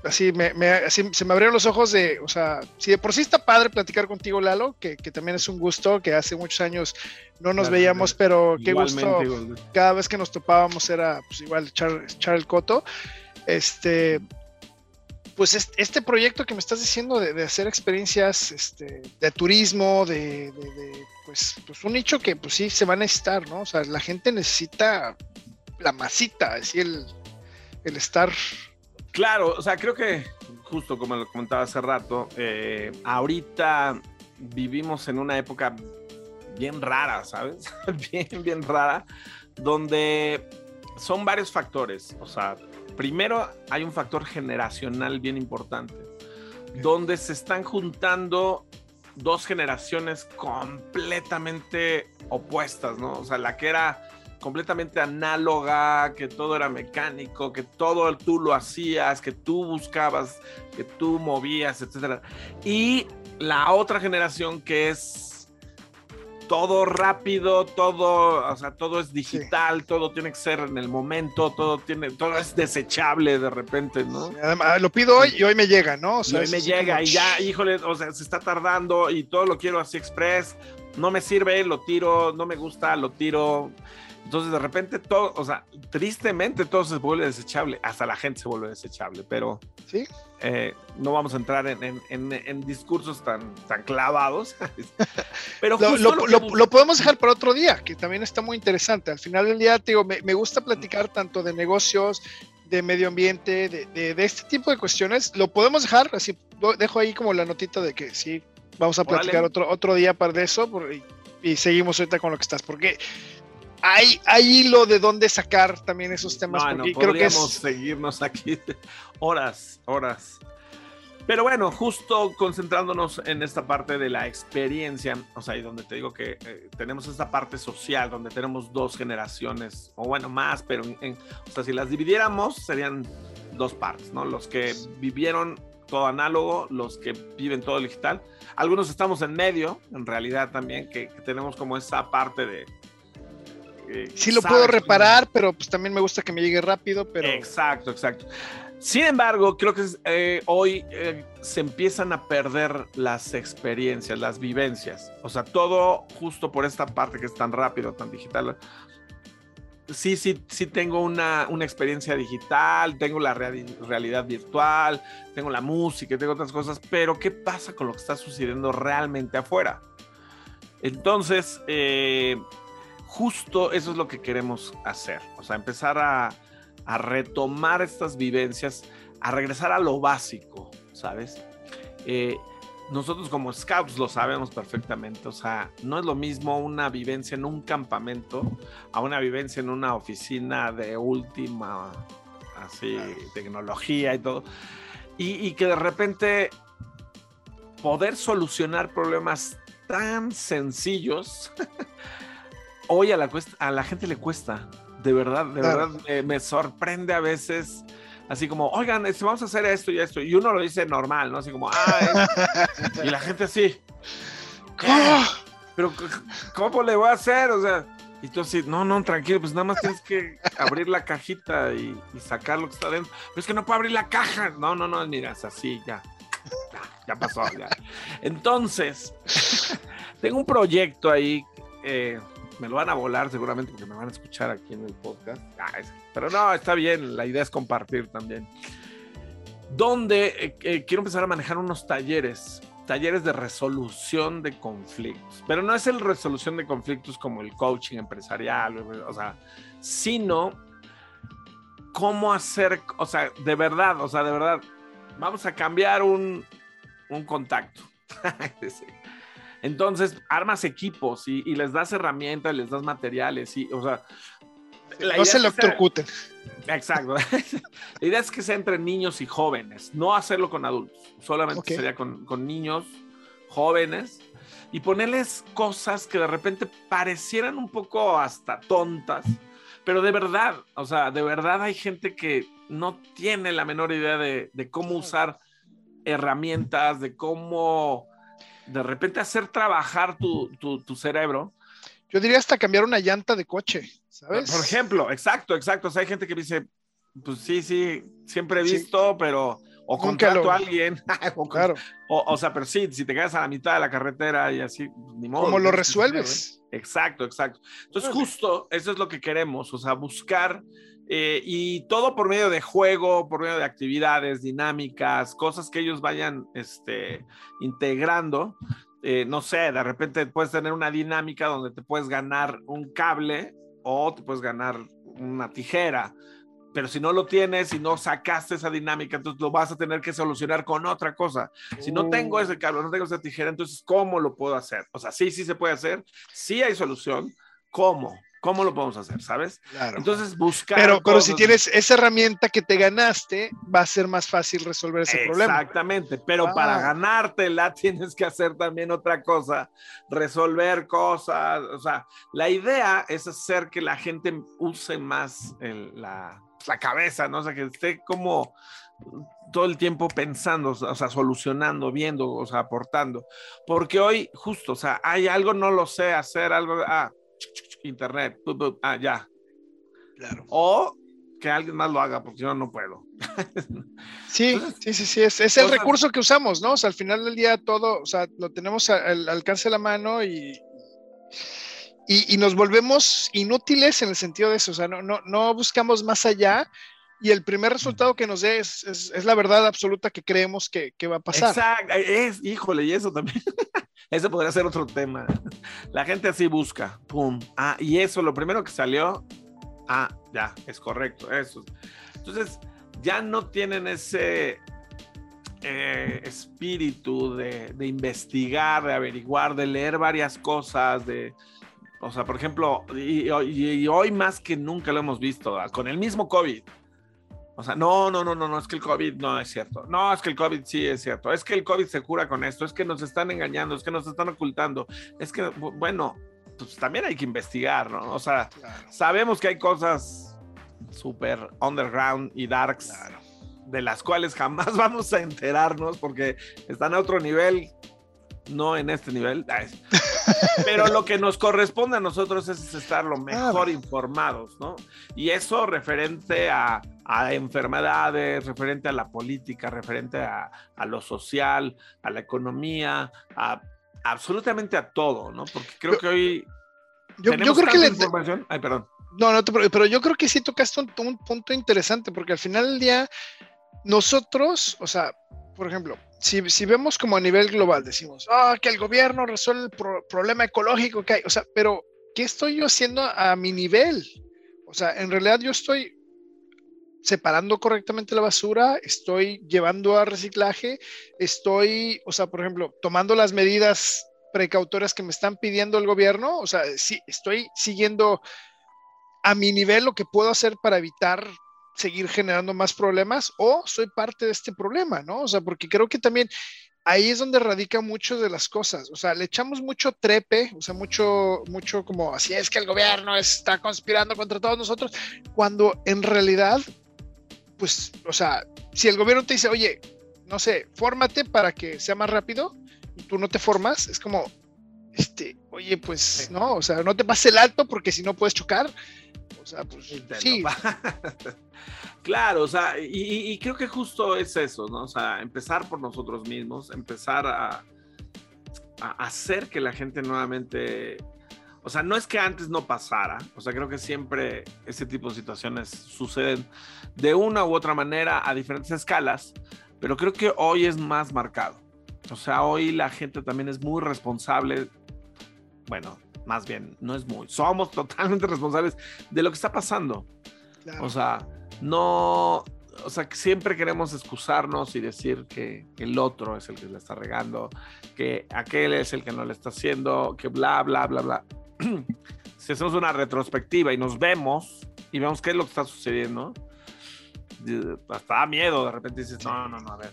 Speaker 1: así, me, se me abrieron los ojos de, o sea, si de por sí está padre platicar contigo, Lalo, que, también es un gusto, que hace muchos años no nos veíamos, pero qué gusto, cada vez que nos topábamos era pues igual echar, el coto. Este, pues este, proyecto que me estás diciendo de, hacer experiencias este, de turismo, de, pues, pues, un nicho que pues sí se va a necesitar, ¿no? O sea, la gente necesita la masita, así el, el estar.
Speaker 2: Claro, o sea, creo que justo como lo comentaba hace rato, eh, ahorita vivimos en una época bien rara, ¿sabes? bien, bien rara, donde son varios factores. O sea, primero hay un factor generacional bien importante, donde se están juntando dos generaciones completamente opuestas, ¿no? O sea, la que era completamente análoga, que todo era mecánico, que todo tú lo hacías, que tú buscabas, que tú movías, etc. Y la otra generación que es todo rápido, todo, o sea, todo es digital, todo tiene que ser en el momento, todo tiene, todo es desechable de repente, ¿no?
Speaker 1: además, lo pido hoy y hoy me llega, ¿no?
Speaker 2: O sea, hoy me llega y ya, híjole, o sea, se está tardando y todo lo quiero así express, no me sirve, lo tiro, no me gusta, lo tiro. Entonces, de repente, todo, o sea, tristemente todo se vuelve desechable, hasta la gente se vuelve desechable, pero
Speaker 1: ¿Sí?
Speaker 2: Eh, no vamos a entrar en, discursos tan, tan clavados, pero
Speaker 1: lo, podemos dejar para otro día, que también está muy interesante. Al final del día, te digo, me, gusta platicar tanto de negocios, de medio ambiente, de, este tipo de cuestiones. Lo podemos dejar, así dejo ahí como la notita de que sí, vamos a platicar otro, otro día para de eso y, y seguimos ahorita con lo que estás, porque hay, hay hilo de dónde sacar también esos temas.
Speaker 2: porque creo que seguirnos aquí horas, horas. Pero bueno, justo concentrándonos en esta parte de la experiencia, o sea, y donde te digo que eh, tenemos esta parte social, donde tenemos dos generaciones, o bueno, más, pero o sea, si las dividiéramos, serían dos partes, ¿no? Los que vivieron todo análogo, los que viven todo digital. Algunos estamos en medio, en realidad también, que tenemos como esa parte de,
Speaker 1: sí lo puedo reparar, pero pues también me gusta que me llegue rápido, pero...
Speaker 2: Exacto, exacto. Sin embargo, creo que eh, hoy eh, se empiezan a perder las experiencias, las vivencias. O sea, todo justo por esta parte que es tan rápido, tan digital. Sí, sí, sí tengo una, una experiencia digital, tengo la realidad virtual, tengo la música, tengo otras cosas, pero ¿qué pasa con lo que está sucediendo realmente afuera? Entonces, eh, justo eso es lo que queremos hacer, o sea, empezar a, retomar estas vivencias, a regresar a lo básico, ¿sabes? Eh, nosotros como scouts lo sabemos perfectamente, o sea, no es lo mismo una vivencia en un campamento a una vivencia en una oficina de última, así, tecnología y todo, y, y que de repente poder solucionar problemas tan sencillos hoy a la, a la gente le cuesta. De verdad, de verdad, me sorprende a veces. Así como, oigan, este, vamos a hacer esto y esto. Y uno lo dice normal, ¿no? Así como, ah, y la gente así. Pero, ¿cómo le voy a hacer? O sea, y tú así, no, no, tranquilo, pues nada más tienes que abrir la cajita y, sacar lo que está dentro. Pero es que no puedo abrir la caja. No, no, no, mira, es así, ya. Ya, pasó, ya. Entonces, tengo un proyecto ahí eh, me lo van a volar seguramente porque me van a escuchar aquí en el podcast. Ah, pero no, está bien, la idea es compartir también. Donde eh, eh, quiero empezar a manejar unos talleres, talleres de resolución de conflictos. Pero no es el resolución de conflictos como el coaching empresarial, o sea, sino cómo hacer, o sea, de verdad, o sea, de verdad, vamos a cambiar un, un contacto. Entonces, armas equipos y, les das herramientas, les das materiales, y, o sea...
Speaker 1: no se electrocuten.
Speaker 2: Exacto. la idea es que sea entre niños y jóvenes, no hacerlo con adultos, solamente sería con, con niños, jóvenes, y ponerles cosas que de repente parecieran un poco hasta tontas, pero de verdad, o sea, de verdad hay gente que no tiene la menor idea de, de cómo usar herramientas, de cómo de repente hacer trabajar tu, tu, cerebro.
Speaker 1: Yo diría hasta cambiar una llanta de coche, ¿sabes?
Speaker 2: Por ejemplo, exacto, exacto. O sea, hay gente que dice, pues sí, sí, siempre he visto, pero o contrato a alguien. o, claro. O, sea, pero sí, si te quedas a la mitad de la carretera y así, ni modo.
Speaker 1: ¿Cómo lo resuelves?
Speaker 2: Exacto, exacto. Entonces, justo eso es lo que queremos, o sea, buscar eh, y todo por medio de juego, por medio de actividades dinámicas, cosas que ellos vayan este, integrando. Eh, no sé, de repente puedes tener una dinámica donde te puedes ganar un cable o te puedes ganar una tijera. Pero si no lo tienes y no sacaste esa dinámica, entonces lo vas a tener que solucionar con otra cosa. Si no tengo ese cable, no tengo esa tijera, entonces ¿cómo lo puedo hacer? O sea, sí, sí se puede hacer, sí hay solución. ¿Cómo? ¿Cómo lo podemos hacer? ¿Sabes? Entonces, buscar.
Speaker 1: Pero, pero si tienes esa herramienta que te ganaste, va a ser más fácil resolver ese problema.
Speaker 2: Exactamente, pero ah. para ganártela tienes que hacer también otra cosa, resolver cosas. O sea, la idea es hacer que la gente use más la, la cabeza, ¿no? O sea, que esté como todo el tiempo pensando, o sea, solucionando, viendo, o sea, aportando. Porque hoy, justo, o sea, hay algo, no lo sé hacer, algo, ah, internet, ah, ya. Claro. O que alguien más lo haga, porque yo no puedo.
Speaker 1: Sí, sí, sí, sí, es, el recurso que usamos, ¿no? O sea, al final del día todo, o sea, lo tenemos al alcance de la mano y, y, nos volvemos inútiles en el sentido de eso, o sea, no, no, no buscamos más allá y el primer resultado que nos dé es, es, la verdad absoluta que creemos que, que, va a pasar.
Speaker 2: Exacto, es, híjole, y eso también, eso podría ser otro tema. La gente así busca, pum, ah, y eso, lo primero que salió, ah, ya, es correcto, eso. Entonces, ya no tienen ese eh, espíritu de, de, investigar, de averiguar, de leer varias cosas, de, o sea, por ejemplo, y, hoy más que nunca lo hemos visto, ah, con el mismo COVID. O sea, no, no, no, no, no, es que el COVID no es cierto. No, es que el COVID sí es cierto. Es que el COVID se cura con esto. Es que nos están engañando, es que nos están ocultando. Es que, bueno, pues también hay que investigar, ¿no? O sea, sabemos que hay cosas súper underground y darks de las cuales jamás vamos a enterarnos porque están a otro nivel, no en este nivel. Pero lo que nos corresponde a nosotros es estar lo mejor informados, ¿no? Y eso referente a, enfermedades, referente a la política, referente a, lo social, a la economía, a absolutamente a todo, ¿no? Porque creo que hoy
Speaker 1: yo, yo creo que la información. Ay, perdón. No, no, pero yo creo que sí tocaste un, un punto interesante, porque al final del día, nosotros, o sea, por ejemplo, si, si, vemos como a nivel global, decimos, ah, que el gobierno resuelve el problema ecológico que hay, o sea, pero ¿qué estoy yo haciendo a mi nivel? O sea, en realidad yo estoy separando correctamente la basura, estoy llevando a reciclaje, estoy, o sea, por ejemplo, tomando las medidas precautorias que me están pidiendo el gobierno, o sea, sí, estoy siguiendo a mi nivel lo que puedo hacer para evitar seguir generando más problemas o soy parte de este problema, ¿no? O sea, porque creo que también ahí es donde radica mucho de las cosas. O sea, le echamos mucho trepe, o sea, mucho, mucho como así es que el gobierno está conspirando contra todos nosotros, cuando en realidad, pues, o sea, si el gobierno te dice, oye, no sé, fórmate para que sea más rápido tú no te formas, es como, este, oye, pues, no, o sea, no te pases el alto porque si no puedes chocar. O sea, pues sí.
Speaker 2: claro, o sea, y, creo que justo es eso, ¿no? O sea, empezar por nosotros mismos, empezar a, a hacer que la gente nuevamente o sea, no es que antes no pasara, o sea, creo que siempre ese tipo de situaciones suceden de una u otra manera a diferentes escalas, pero creo que hoy es más marcado. O sea, hoy la gente también es muy responsable. Bueno, más bien, no es muy. Somos totalmente responsables de lo que está pasando. O sea, no. O sea, siempre queremos excusarnos y decir que, el otro es el que le está regando, que aquel es el que no le está haciendo, que bla, bla, bla, bla. si hacemos una retrospectiva y nos vemos y vemos qué es lo que está sucediendo, hasta da miedo. De repente dices, no, no, no, a ver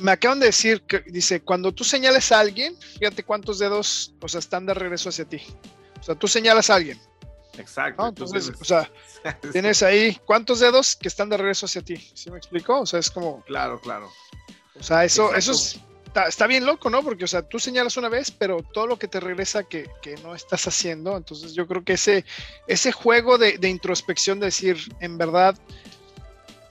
Speaker 1: me, acaban de decir que dice, cuando tú señales a alguien, fíjate cuántos dedos, o sea, están de regreso hacia ti. O sea, tú señalas a alguien.
Speaker 2: Exacto.
Speaker 1: Entonces, o sea, tienes ahí cuántos dedos que están de regreso hacia ti. ¿Sí me explico? O sea, es como.
Speaker 2: Claro, claro.
Speaker 1: O sea, eso, eso está, bien loco, ¿no? Porque, o sea, tú señalas una vez, pero todo lo que te regresa que, que no estás haciendo. Entonces, yo creo que ese, ese juego de, introspección, de decir, en verdad,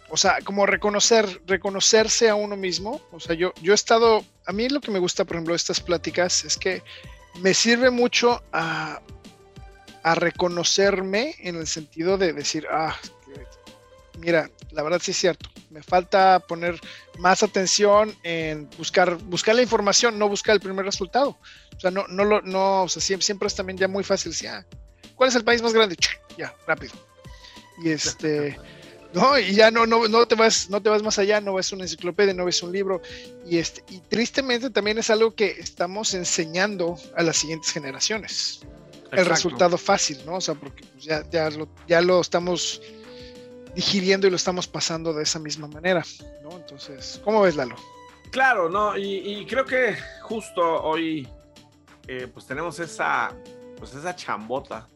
Speaker 1: o sea, como reconocer, reconocerse a uno mismo. O sea, yo, yo he estado, a mí lo que me gusta, por ejemplo, de estas pláticas es que me sirve mucho a, a reconocerme en el sentido de decir, ah, mira, la verdad sí es cierto, me falta poner más atención en buscar, buscar la información, no buscar el primer resultado. O sea, no, no, no, o sea, siempre, siempre es también ya muy fácil, decir, ah, ¿cuál es el país más grande? Ya, rápido. Y este... ¿no? Y ya no, no, no, te vas, no te vas más allá, no ves una enciclopedia, no ves un libro. Y, este, y tristemente también es algo que estamos enseñando a las siguientes generaciones. El resultado fácil, ¿no? O sea, porque ya, ya, lo, ya lo estamos digiriendo y lo estamos pasando de esa misma manera, ¿no? Entonces, ¿cómo ves, Lalo?
Speaker 2: Claro, no, y, creo que justo hoy, eh, pues tenemos esa, pues esa chambota,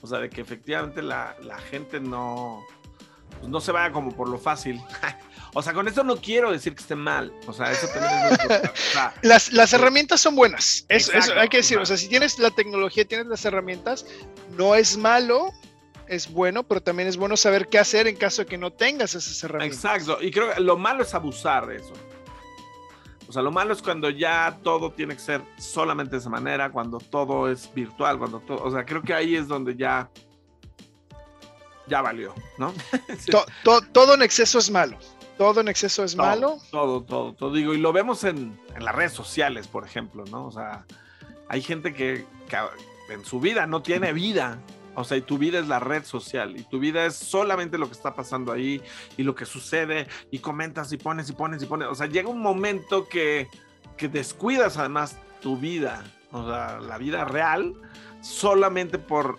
Speaker 2: o sea, de que efectivamente la, la gente no, pues, no se vaya como por lo fácil. o sea, con esto no quiero decir que esté mal. O sea, eso también es muy importante. O sea,
Speaker 1: Las, las herramientas son buenas. Eso, eso
Speaker 2: Exacto,
Speaker 1: hay que decir. O sea, si tienes la tecnología, tienes las herramientas, no es malo, es bueno, pero también es bueno saber qué hacer en caso de que no tengas esas herramientas.
Speaker 2: Exacto, y creo que lo malo es abusar de eso. O sea, lo malo es cuando ya todo tiene que ser solamente de esa manera, cuando todo es virtual, cuando todo, o sea, creo que ahí es donde ya ya valió, ¿no? Sí.
Speaker 1: To- to- todo en exceso es malo. Todo en exceso es
Speaker 2: Todo,
Speaker 1: malo.
Speaker 2: Todo, todo, todo. Digo, y lo vemos en, en las redes sociales, por ejemplo, ¿no? O sea, hay gente que, que en su vida no tiene vida. O sea, y tu vida es la red social, y tu vida es solamente lo que está pasando ahí, y lo que sucede, y comentas, y pones, y pones, y pones. O sea, llega un momento que, que descuidas además tu vida, o sea, la vida real, solamente por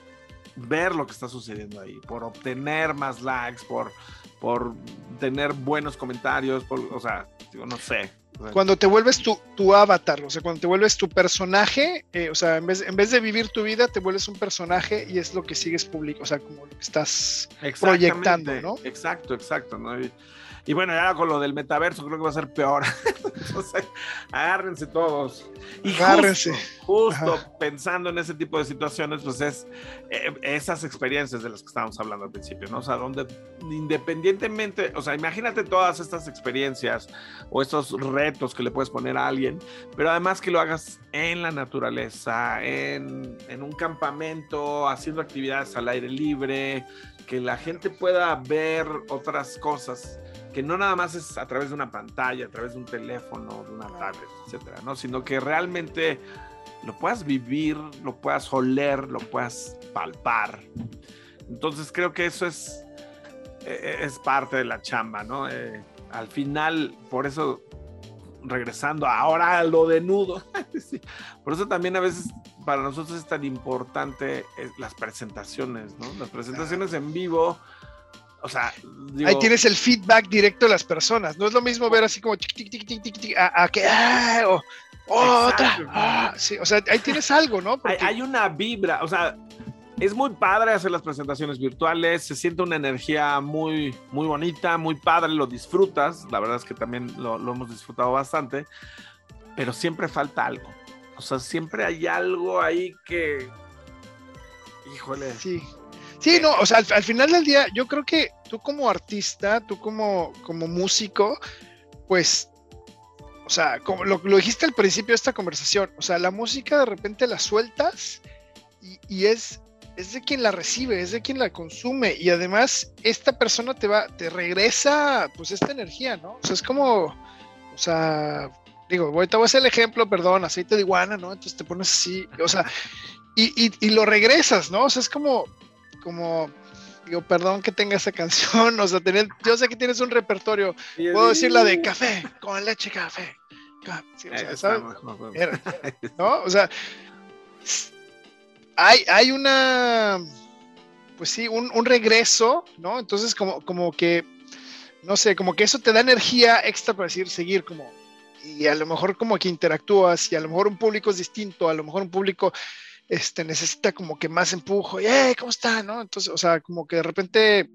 Speaker 2: ver lo que está sucediendo ahí, por obtener más likes, por, por tener buenos comentarios, por, o sea, digo, no sé.
Speaker 1: Cuando te vuelves tu, tu avatar, o sea, cuando te vuelves tu personaje, eh, o sea, en vez, en vez de vivir tu vida, te vuelves un personaje y es lo que sigues publicando, o sea, como lo que estás proyectando, ¿no?
Speaker 2: Exacto, exacto, ¿no? Y, y bueno, ya con lo del metaverso creo que va a ser peor. Entonces, agárrense todos. Y
Speaker 1: Agárrense.
Speaker 2: Justo, justo pensando en ese tipo de situaciones, pues es eh, esas experiencias de las que estábamos hablando al principio, ¿no? O sea, donde independientemente, o sea, imagínate todas estas experiencias o estos retos que le puedes poner a alguien, pero además que lo hagas en la naturaleza, en, en un campamento, haciendo actividades al aire libre, que la gente pueda ver otras cosas que no nada más es a través de una pantalla, a través de un teléfono, de una tablet, etcétera, ¿no? Sino que realmente lo puedas vivir, lo puedas oler, lo puedas palpar. Entonces creo que eso es, eh, es parte de la chamba, ¿no? Eh, al final, por eso, regresando ahora a lo de nudo, sí, por eso también a veces para nosotros es tan importante eh, las presentaciones, ¿no? Las presentaciones en vivo. O sea, digo,
Speaker 1: Ahí tienes el feedback directo de las personas. No es lo mismo ver así como tic, tic, tic, tic, tic, tic, a, a que ah, o, oh, otra. Ah, sí, o sea, ahí tienes algo, ¿no?
Speaker 2: hay una vibra, o sea, es muy padre hacer las presentaciones virtuales, se siente una energía muy, muy bonita, muy padre, lo disfrutas, la verdad es que también lo, lo hemos disfrutado bastante, pero siempre falta algo, o sea, siempre hay algo ahí que, híjole,
Speaker 1: Sí. Sí, no, o sea, al, al final del día, yo creo que tú como artista, tú como, como músico, pues, o sea, como lo, lo dijiste al principio de esta conversación, o sea, la música de repente la sueltas y, y es, es de quien la recibe, es de quien la consume y además esta persona te va, te regresa, pues, esta energía, ¿no? O sea, es como, o sea, digo, ahorita voy a hacer el ejemplo, perdón, aceite de iguana, ¿no? Entonces te pones así, o sea, y, y, y lo regresas, ¿no? O sea, es como, como, digo, perdón que tenga esa canción, o sea, tener, yo sé que tienes un repertorio, puedo decir la de café, con leche, café, sí, o sea, ¿no? O sea, hay, hay una, pues sí, un, un regreso, ¿no? Entonces, como, como que, no sé, como que eso te da energía extra para decir, seguir como, y a lo mejor como que interactúas, y a lo mejor un público es distinto, a lo mejor un público este, necesita como que más empujo, y, hey, ¿cómo está? ¿No? Entonces, o sea, como que de repente,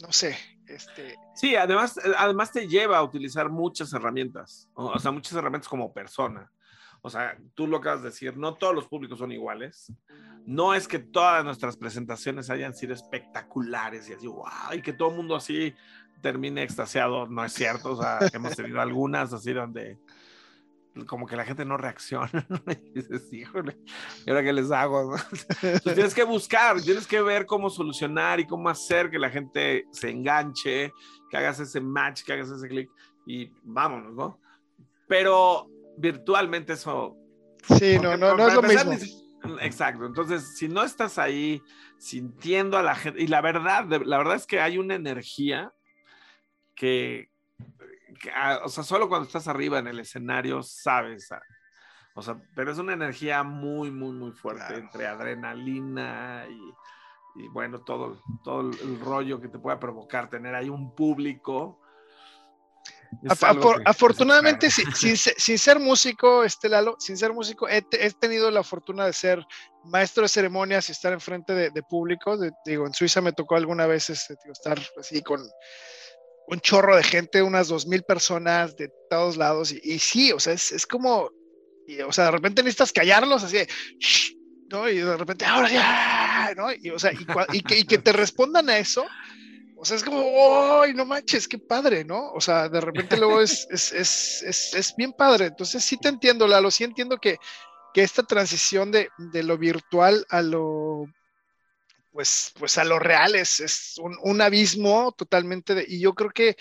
Speaker 1: no sé, este,
Speaker 2: Sí, además, además te lleva a utilizar muchas herramientas, o o sea, muchas herramientas como persona. O sea, tú lo acabas de decir, no todos los públicos son iguales. No es que todas nuestras presentaciones hayan sido espectaculares y así, wow, y que todo el mundo así termine extasiado, no es cierto. O sea, hemos tenido algunas así donde como que la gente no reacciona, ¿no? Y dices, híjole, ¿y ahora qué les hago? no?" Entonces tienes que buscar, tienes que ver cómo solucionar y cómo hacer que la gente se enganche, que hagas ese match, que hagas ese clic y vámonos, ¿no? Pero virtualmente eso...
Speaker 1: sí, no, no, no es lo mismo.
Speaker 2: Exacto, entonces si no estás ahí sintiendo a la gente, y la verdad, la verdad es que hay una energía que, o sea, solo cuando estás arriba en el escenario sabes, ah, o sea, pero es una energía muy, muy, muy fuerte
Speaker 1: Claro.
Speaker 2: entre adrenalina y, y, bueno, todo, todo el, rollo que te pueda provocar tener ahí un público.
Speaker 1: afortunadamente, sin, ser músico, este Lalo, sin ser músico, he, tenido la fortuna de ser maestro de ceremonias y estar enfrente de, de público. digo, en Suiza me tocó alguna vez este, estar así con un chorro de gente, unas dos mil personas de todos lados. Y, sí, o sea, es, como, o sea, de repente necesitas callarlos así, ¿no? Y de repente, ahora ya, ¿no? Y, o sea, y, que, y que te respondan a eso o sea, es como, ¡ay, no manches, qué padre! ¿no? O sea, de repente luego es, es, es, es, es bien padre. Entonces sí te entiendo, Lalo, sí entiendo que, que esta transición de, de, lo virtual a lo, pues, pues a lo real es, es un, un, abismo totalmente. De, y yo creo que,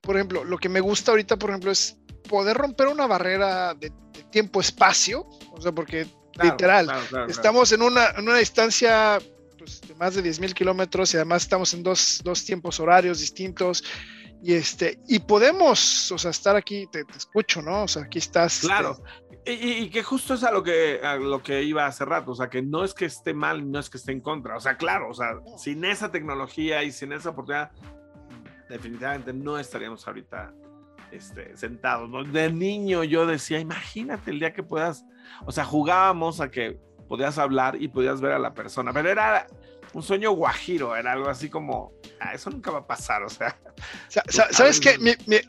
Speaker 1: por ejemplo, lo que me gusta ahorita, por ejemplo, es poder romper una barrera de, tiempo-espacio. O sea, porque literal, estamos en una, en una distancia pues, de más de 10 mil kilómetros y además estamos en dos, dos, tiempos horarios distintos. Y, este, y podemos, o sea, estar aquí, te, escucho, ¿no? O sea, aquí estás.
Speaker 2: Claro. Y, que justo es a lo que, a lo que iba hace rato, o sea, que no es que esté mal, no es que esté en contra, o sea, claro, o sea, sin esa tecnología y sin esa oportunidad, definitivamente no estaríamos ahorita este, sentados. ¿no? De niño yo decía, imagínate el día que puedas, o sea, jugábamos a que podías hablar y podías ver a la persona, pero era un sueño guajiro, era algo así como, ah, eso nunca va a pasar, o sea.
Speaker 1: ¿Sabes qué?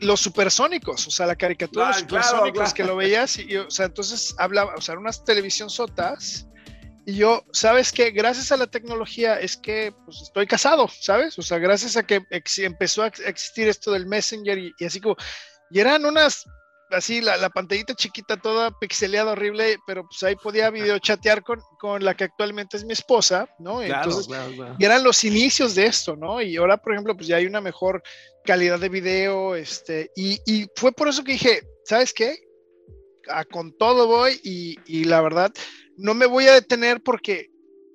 Speaker 1: los supersónicos, o sea, la caricatura de los supersónicos que lo veías, y, o sea, entonces hablaba, o sea, unas televisión sotas, y yo, ¿sabes qué? Gracias a la tecnología es que pues, estoy casado, ¿sabes? O sea, gracias a que empezó a existir esto del Messenger y, y así como, y eran unas así la, la, pantallita chiquita, toda pixeleada, horrible, pero pues ahí podía videochatear con, con la que actualmente es mi esposa, ¿no? Entonces, Y eran los inicios de esto, ¿no? Y ahora, por ejemplo, pues ya hay una mejor calidad de video, este, y, y fue por eso que dije, ¿sabes qué? A, con todo voy y, y la verdad, no me voy a detener porque,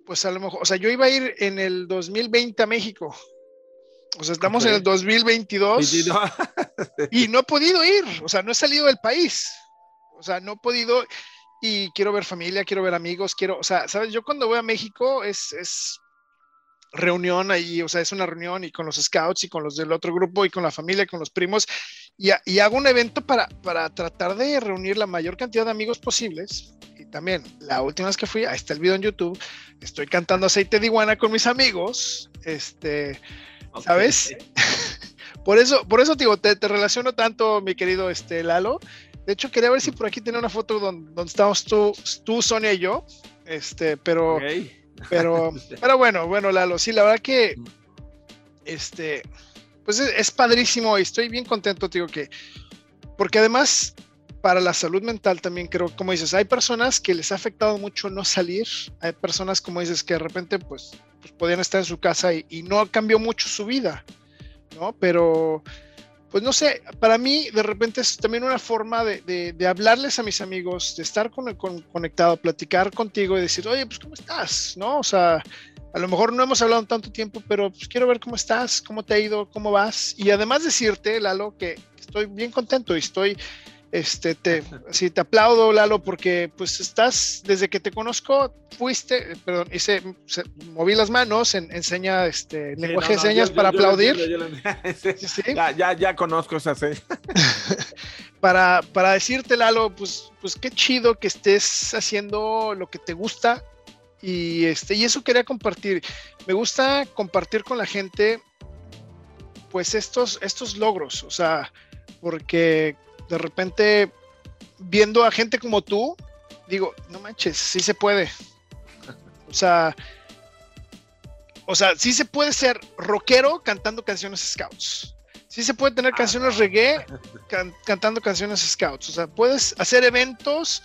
Speaker 1: pues a lo mejor, o sea, yo iba a ir en el 2020 a México, o sea, estamos en el 2022 y no he podido ir, o sea, no he salido del país. O sea, no he podido y quiero ver familia, quiero ver amigos, quiero, o sea, sabes, yo cuando voy a México es, es reunión ahí, o sea, es una reunión y con los scouts y con los del otro grupo y con la familia, con los primos, y, y, hago un evento para, para tratar de reunir la mayor cantidad de amigos posibles. Y también, la última vez que fui, ahí está el video en YouTube, estoy cantando aceite de iguana con mis amigos, este, ¿Sabes? por eso, por eso digo, te, te, relaciono tanto, mi querido este, Lalo. De hecho, quería ver si por aquí tiene una foto donde, donde estamos tú, tú, Sonia y yo. Este, pero, pero, pero bueno, bueno, Lalo, sí, la verdad que, este, pues es, es padrísimo y estoy bien contento, digo que, porque además para la salud mental también creo, como dices, hay personas que les ha afectado mucho no salir, hay personas, como dices, que de repente pues pues, podían estar en su casa y, no cambió mucho su vida, ¿no? Pero, pues no sé, para mí de repente es también una forma de, hablarles a mis amigos, de estar con, conectado, platicar contigo y decir, oye, pues ¿cómo estás? ¿No? O sea, a lo mejor no hemos hablado tanto tiempo, pero pues quiero ver cómo estás, cómo te ha ido, cómo vas. Y además decirte, Lalo, que estoy bien contento y estoy este, te, sí, te aplaudo, Lalo, porque pues estás, desde que te conozco, fuiste, perdón, hice, moví las manos, en, enseña este, lenguaje de señas para aplaudir.
Speaker 2: ya, ya, conozco esa seña.
Speaker 1: para, para decirte, Lalo, pues, pues qué chido que estés haciendo lo que te gusta. Y, este, y eso quería compartir. Me gusta compartir con la gente, pues estos, estos logros, o sea, porque de repente viendo a gente como tú, digo, no manches, sí se puede. O sea, o sea, sí se puede ser rockero cantando canciones scouts. Sí se puede tener canciones reggae cantando canciones scouts. O sea, puedes hacer eventos,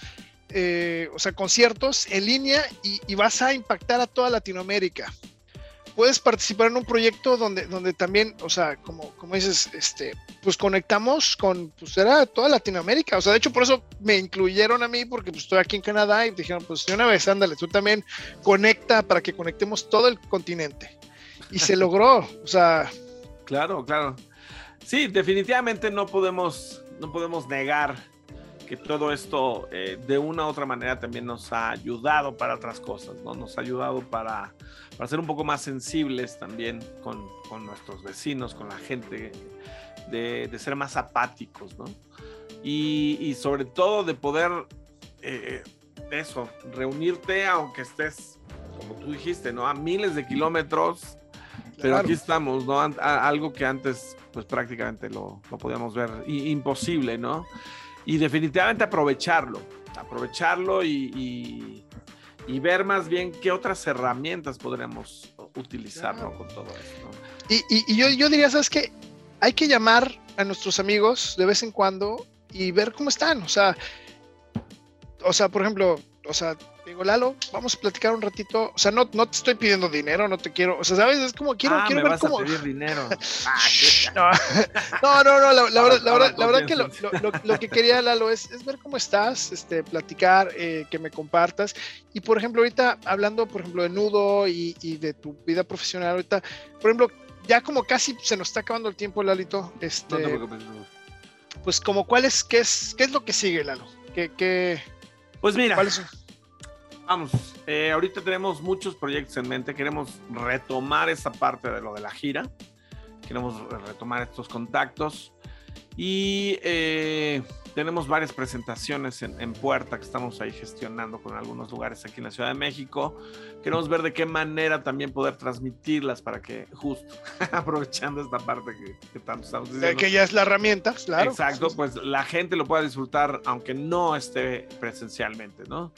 Speaker 1: eh, o sea, conciertos en línea y, vas a impactar a toda Latinoamérica puedes participar en un proyecto donde, donde también, o sea, como, como dices, este, pues conectamos con, pues era toda Latinoamérica, o sea, de hecho por eso me incluyeron a mí, porque pues estoy aquí en Canadá y dijeron, pues de una vez, ándale, tú también conecta para que conectemos todo el continente. Y se logró, o sea.
Speaker 2: Claro, claro. Sí, definitivamente no podemos, no podemos negar que todo esto eh, de una u otra manera también nos ha ayudado para otras cosas, ¿no? Nos ha ayudado para, para ser un poco más sensibles también con, con nuestros vecinos, con la gente de, ser más apáticos, ¿no? Y, sobre todo de poder, eh, eso, reunirte aunque estés, como tú dijiste, ¿no? A miles de kilómetros, pero aquí estamos, ¿no? algo que antes, pues prácticamente lo, lo podíamos ver imposible, ¿no? Y definitivamente aprovecharlo, aprovecharlo y, y, ver más bien qué otras herramientas podremos utilizar con todo esto.
Speaker 1: Y, y, yo, yo diría, ¿sabes qué? Hay que llamar a nuestros amigos de vez en cuando y ver cómo están. O sea, o sea, por ejemplo, o sea, digo, Lalo, vamos a platicar un ratito. O sea, no, no te estoy pidiendo dinero, no te quiero. O sea, ¿sabes? Es como quiero,
Speaker 2: ah,
Speaker 1: quiero
Speaker 2: me
Speaker 1: ver
Speaker 2: vas
Speaker 1: cómo.
Speaker 2: A pedir dinero.
Speaker 1: no, no, no, la, verdad, la verdad, la verdad que lo, lo, lo, que quería, Lalo, es, es ver cómo estás, este, platicar, eh, que me compartas. Y por ejemplo, ahorita hablando, por ejemplo, de nudo y, y de tu vida profesional, ahorita, por ejemplo, ya como casi se nos está acabando el tiempo, Lalito. Este, no te preocupes. Pues como cuál es, qué es, qué es lo que sigue, Lalo. ¿Qué, qué,
Speaker 2: pues mira, vamos, eh, ahorita tenemos muchos proyectos en mente, queremos retomar esa parte de lo de la gira, queremos retomar estos contactos y eh, tenemos varias presentaciones en, puerta que estamos ahí gestionando con algunos lugares aquí en la Ciudad de México. Queremos ver de qué manera también poder transmitirlas para que, justo aprovechando esta parte que, tanto estamos diciendo.
Speaker 1: Que ya es la herramienta, claro.
Speaker 2: Exacto, pues la gente lo pueda disfrutar aunque no esté presencialmente, ¿no?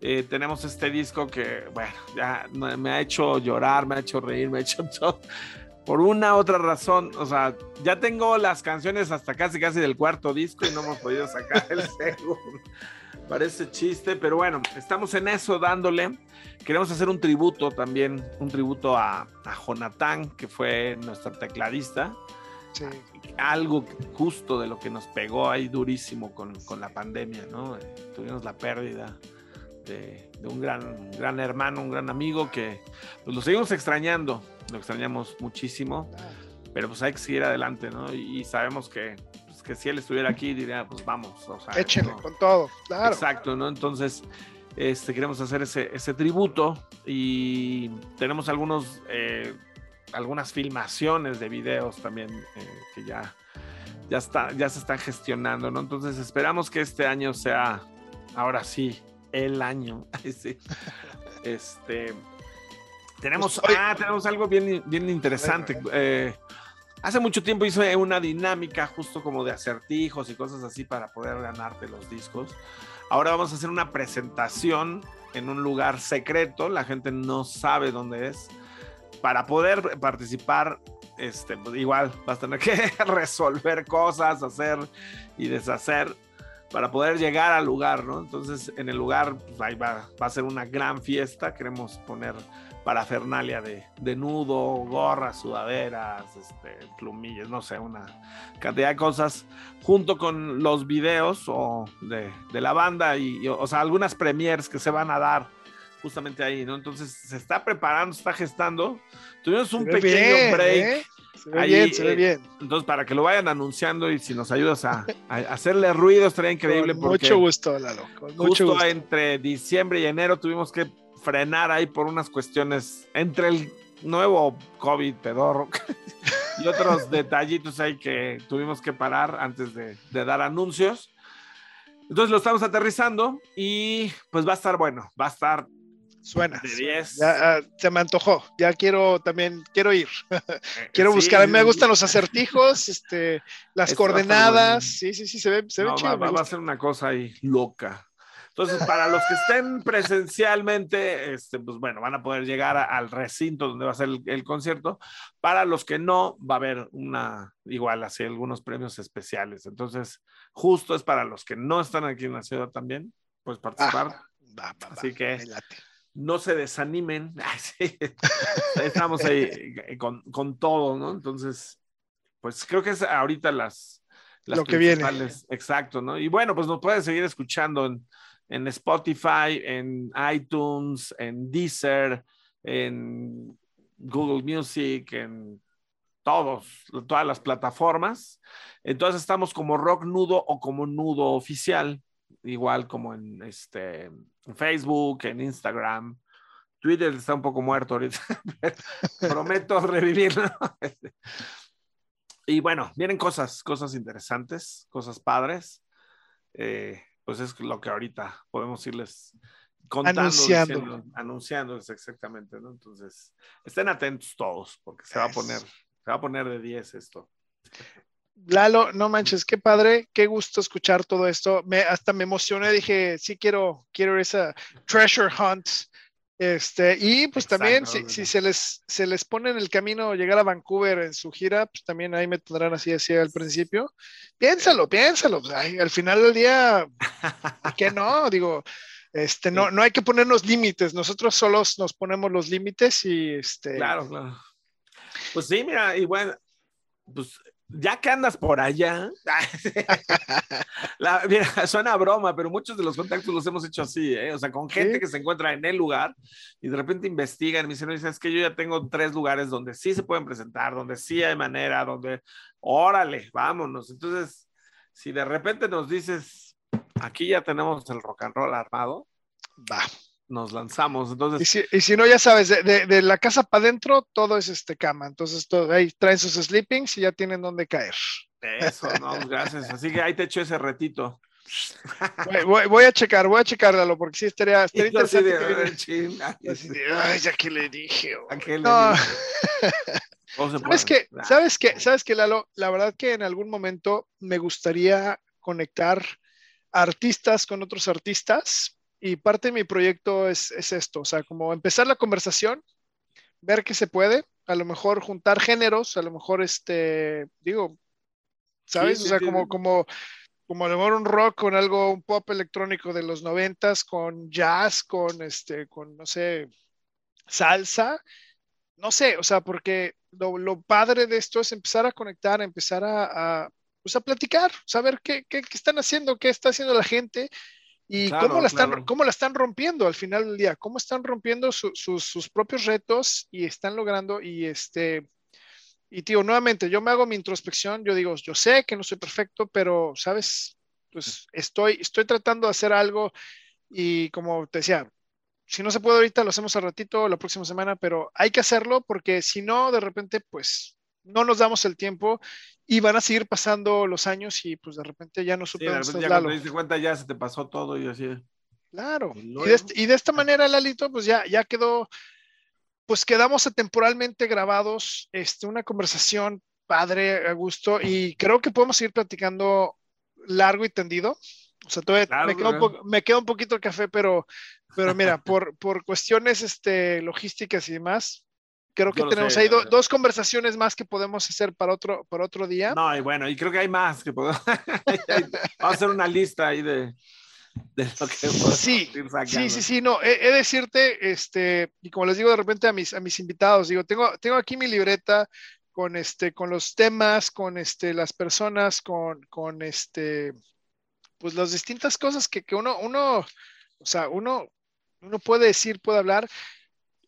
Speaker 2: Eh, tenemos este disco que, bueno, ya me ha hecho llorar, me ha hecho reír, me ha hecho todo por una otra razón, o sea, ya tengo las canciones hasta casi casi del cuarto disco y no hemos podido sacar el segundo. Parece chiste, pero bueno, estamos en eso dándole. Queremos hacer un tributo también, un tributo a, a Jonathan, que fue nuestro tecladista. Sí. Algo justo de lo que nos pegó ahí durísimo con, con la pandemia, ¿no? tuvimos la pérdida de, de, un gran, gran hermano, un gran amigo que pues, lo seguimos extrañando lo extrañamos muchísimo, pero pues hay que seguir adelante, ¿no? Y, sabemos que, pues, que si él estuviera aquí diría, pues vamos, o sea,
Speaker 1: échenle con todo, claro.
Speaker 2: Exacto, ¿no? Entonces, este, queremos hacer ese, ese tributo y tenemos algunos, eh, algunas filmaciones de videos también eh, que ya, ya, está, ya se están gestionando, ¿no? Entonces esperamos que este año sea, ahora sí, el año. Este, tenemos, pues, ah, tenemos algo bien, bien interesante. Eh, hace mucho tiempo hice una dinámica justo como de acertijos y cosas así para poder ganarte los discos. Ahora vamos a hacer una presentación en un lugar secreto, la gente no sabe dónde es. Para poder participar, este, pues, igual vas a tener que resolver cosas, hacer y deshacer para poder llegar al lugar, ¿no? Entonces, en el lugar, pues, ahí va, va a ser una gran fiesta. Queremos poner parafernalia de, de nudo, gorras, sudaderas, este, plumillas, no sé, una cantidad de cosas, junto con los videos o de, de la banda y, o sea, algunas premiers que se van a dar justamente ahí, ¿no? Entonces se está preparando, se está gestando. Tuvimos un pequeño break. ¿eh?
Speaker 1: Se ve bien, se ve eh, bien.
Speaker 2: Entonces, para que lo vayan anunciando y si nos ayudas a, hacerle ruido, estaría increíble.
Speaker 1: Con mucho gusto, Lalo. Con
Speaker 2: mucho
Speaker 1: gusto.
Speaker 2: entre diciembre y enero tuvimos que frenar ahí por unas cuestiones entre el nuevo COVID pedorro y otros detallitos ahí que tuvimos que parar antes de, dar anuncios. Entonces lo estamos aterrizando y pues va a estar bueno, va a estar
Speaker 1: Suena. De 10. Ya, ah, se me antojó. Ya quiero también, quiero ir. Eh, quiero buscar. A mí me gustan los acertijos, este, las coordenadas. Sí, sí, sí, se ve, se ve chido.
Speaker 2: va, a ser una cosa ahí loca. Entonces, para los que estén presencialmente, este, pues bueno, van a poder llegar al recinto donde va a ser el, concierto. Para los que no, va a haber una, igual así, algunos premios especiales. Entonces, justo es para los que no están aquí en la ciudad también, pues participar. Ah, así que no se desanimen. Estamos ahí eh, con, con, todo, ¿no? Entonces, pues creo que es ahorita las... las
Speaker 1: Lo que viene.
Speaker 2: Exacto, ¿no? Y bueno, pues nos pueden seguir escuchando en en Spotify, en iTunes, en Deezer, en Google Music, en todos, todas las plataformas. Entonces estamos como Rock Nudo o como Nudo Oficial, igual como en este Facebook, en Instagram. Twitter está un poco muerto ahorita. Prometo revivirlo. y bueno, vienen cosas, cosas interesantes, cosas padres. Eh, pues es lo que ahorita podemos irles contando,
Speaker 1: anunciando.
Speaker 2: anunciándoles exactamente, ¿no? Entonces, estén atentos todos, porque se va a poner, se va a poner de 10 esto.
Speaker 1: Lalo, no manches, qué padre, qué gusto escuchar todo esto. Me, hasta me emocioné, dije, sí quiero, quiero esa treasure hunt. Este, y pues también, si, si, se, les, se les pone en el camino llegar a Vancouver en su gira, pues también ahí me tendrán así, así al principio. Piénsalo, piénsalo. Pues, al final del día, ¿qué no? Digo, este, no, no hay que ponernos límites, nosotros solos nos ponemos los límites y este.
Speaker 2: Claro, claro. Pues sí, mira, bueno, pues ya que andas por allá, suena broma, pero muchos de los contactos los hemos hecho así, ¿eh? o sea, con gente que se encuentra en el lugar y de repente investigan y me dicen, es que yo ya tengo tres lugares donde sí se pueden presentar, donde sí hay manera, donde, órale, vámonos. Entonces, si de repente nos dices, aquí ya tenemos el rock and roll armado,
Speaker 1: va
Speaker 2: nos lanzamos. Entonces,
Speaker 1: y si, no, ya sabes, de, la casa para adentro todo es este cama. Entonces todo, ahí traen sus sleepings y ya tienen donde caer.
Speaker 2: Eso, no, gracias. Así que ahí te echo ese retito.
Speaker 1: Voy, a checar, voy a checarlo, porque sí estaría, estaría interesante.
Speaker 2: ay, ya que le dije.
Speaker 1: ¿Sabes qué? ¿Sabes qué? ¿Sabes qué, Lalo? La verdad que en algún momento me gustaría conectar artistas con otros artistas y parte de mi proyecto es, esto, o sea, como empezar la conversación, ver qué se puede, a lo mejor juntar géneros, a lo mejor este, digo, ¿sabes? o sea, como, como, como a lo mejor un rock con algo, un pop electrónico de los noventas, con jazz, con este, con, no sé, salsa, no sé, o sea, porque lo, padre de esto es empezar a conectar, empezar a, a, pues a platicar, saber qué, qué, qué están haciendo, qué está haciendo la gente y cómo, la están, cómo la están rompiendo al final del día, cómo están rompiendo sus propios retos y están logrando y este, y tío, nuevamente, yo me hago mi introspección, yo digo, yo sé que no soy perfecto, pero, ¿sabes? Pues estoy, estoy tratando de hacer algo y como te decía, si no se puede ahorita, lo hacemos al ratito, la próxima semana, pero hay que hacerlo porque si no, de repente, pues no nos damos el tiempo y van a seguir pasando los años y pues de repente ya no supimos.
Speaker 2: Sí, ya cuando te diste cuenta ya se te pasó todo y así.
Speaker 1: Claro. Y de, esta manera, Lalito, pues ya, ya quedó, pues quedamos temporalmente grabados, este, una conversación padre, a gusto, y creo que podemos seguir platicando largo y tendido. O sea, todavía me, queda un me, queda un poquito el café, pero, pero mira, por, por cuestiones este, logísticas y demás, creo que tenemos ahí dos conversaciones más que podemos hacer para otro, para otro día.
Speaker 2: No, y bueno, y creo que hay más que podemos. Vamos a hacer una lista ahí de, de lo que
Speaker 1: sí, sí, sí, sí, no, he, de decirte, este, y como les digo de repente a mis, a mis invitados, digo, tengo, tengo aquí mi libreta con este, con los temas, con este, las personas, con, con este, pues las distintas cosas que, que uno, uno, o sea, uno, uno puede decir, puede hablar,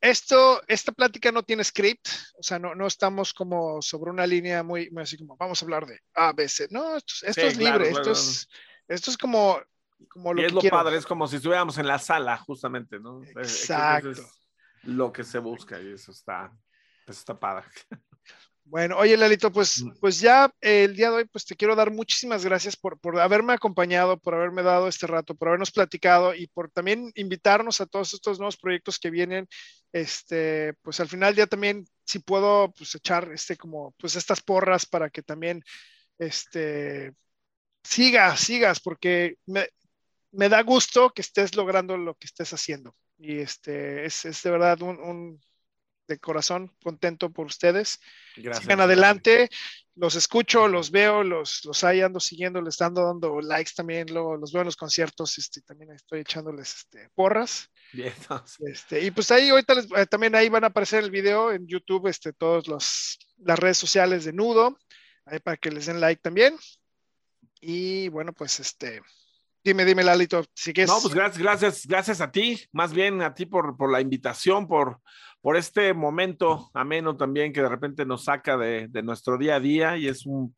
Speaker 1: esto, esta plática no tiene script, o sea, no, no estamos como sobre una línea muy, muy así como vamos a hablar de A, B, C. No, esto, es libre, esto, Es, esto es como, como
Speaker 2: lo y es lo padre, es como si estuviéramos en la sala, justamente, ¿no?
Speaker 1: Exacto. Es
Speaker 2: lo que se busca y eso está, eso está padre.
Speaker 1: Bueno, oye, Lalito, pues, pues ya el día de hoy, pues te quiero dar muchísimas gracias por, por haberme acompañado, por haberme dado este rato, por habernos platicado y por también invitarnos a todos estos nuevos proyectos que vienen. Este, pues al final ya también, si puedo, pues echar este como, pues estas porras para que también, este, sigas, sigas, porque me, me da gusto que estés logrando lo que estés haciendo. Y este, es, es de verdad un de corazón contento por ustedes. Gracias. Sigan adelante, los escucho, los veo, los, los hay, ando siguiendo, les dando dando likes también, luego los veo en los conciertos, este, también estoy echándoles este, porras.
Speaker 2: Bien,
Speaker 1: este, y pues ahí ahorita eh, también ahí van a aparecer el video en YouTube, este, todas las redes sociales de Nudo, ahí para que les den like también. Y bueno, pues este, Dime, dime, Lalito, si quieres.
Speaker 2: No, pues gracias, gracias, gracias a ti, más bien a ti por, por la invitación, por, por este momento ameno también que de repente nos saca de, de nuestro día a día y es un,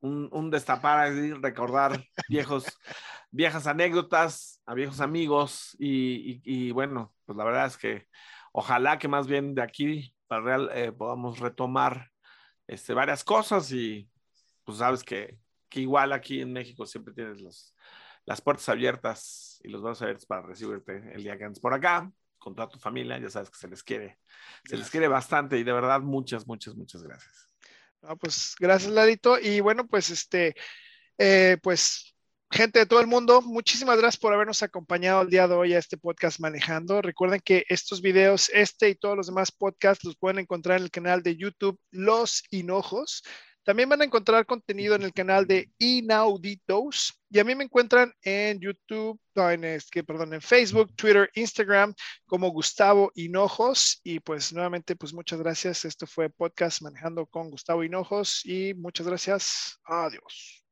Speaker 2: un, un destapar, recordar viejos, viejas anécdotas, a viejos amigos y, y, bueno, pues la verdad es que ojalá que más bien de aquí para real eh, podamos retomar este, varias cosas y pues sabes que, que igual aquí en México siempre tienes los, las puertas abiertas y los brazos abiertos para recibirte el día que andes por acá con toda tu familia, ya sabes que se les quiere, se les quiere bastante y de verdad muchas, muchas, muchas gracias.
Speaker 1: pues gracias, Larito. Y bueno, pues este, eh, pues gente de todo el mundo, muchísimas gracias por habernos acompañado el día de hoy a este podcast Manejando. Recuerden que estos videos, este y todos los demás podcasts los pueden encontrar en el canal de YouTube Los Hinojos. También van a encontrar contenido en el canal de Inauditos y a mí me encuentran en YouTube, no, en, este, perdón, en Facebook, Twitter, Instagram como Gustavo Hinojos y pues nuevamente pues muchas gracias. Esto fue podcast manejando con Gustavo Hinojos y muchas gracias. Adiós.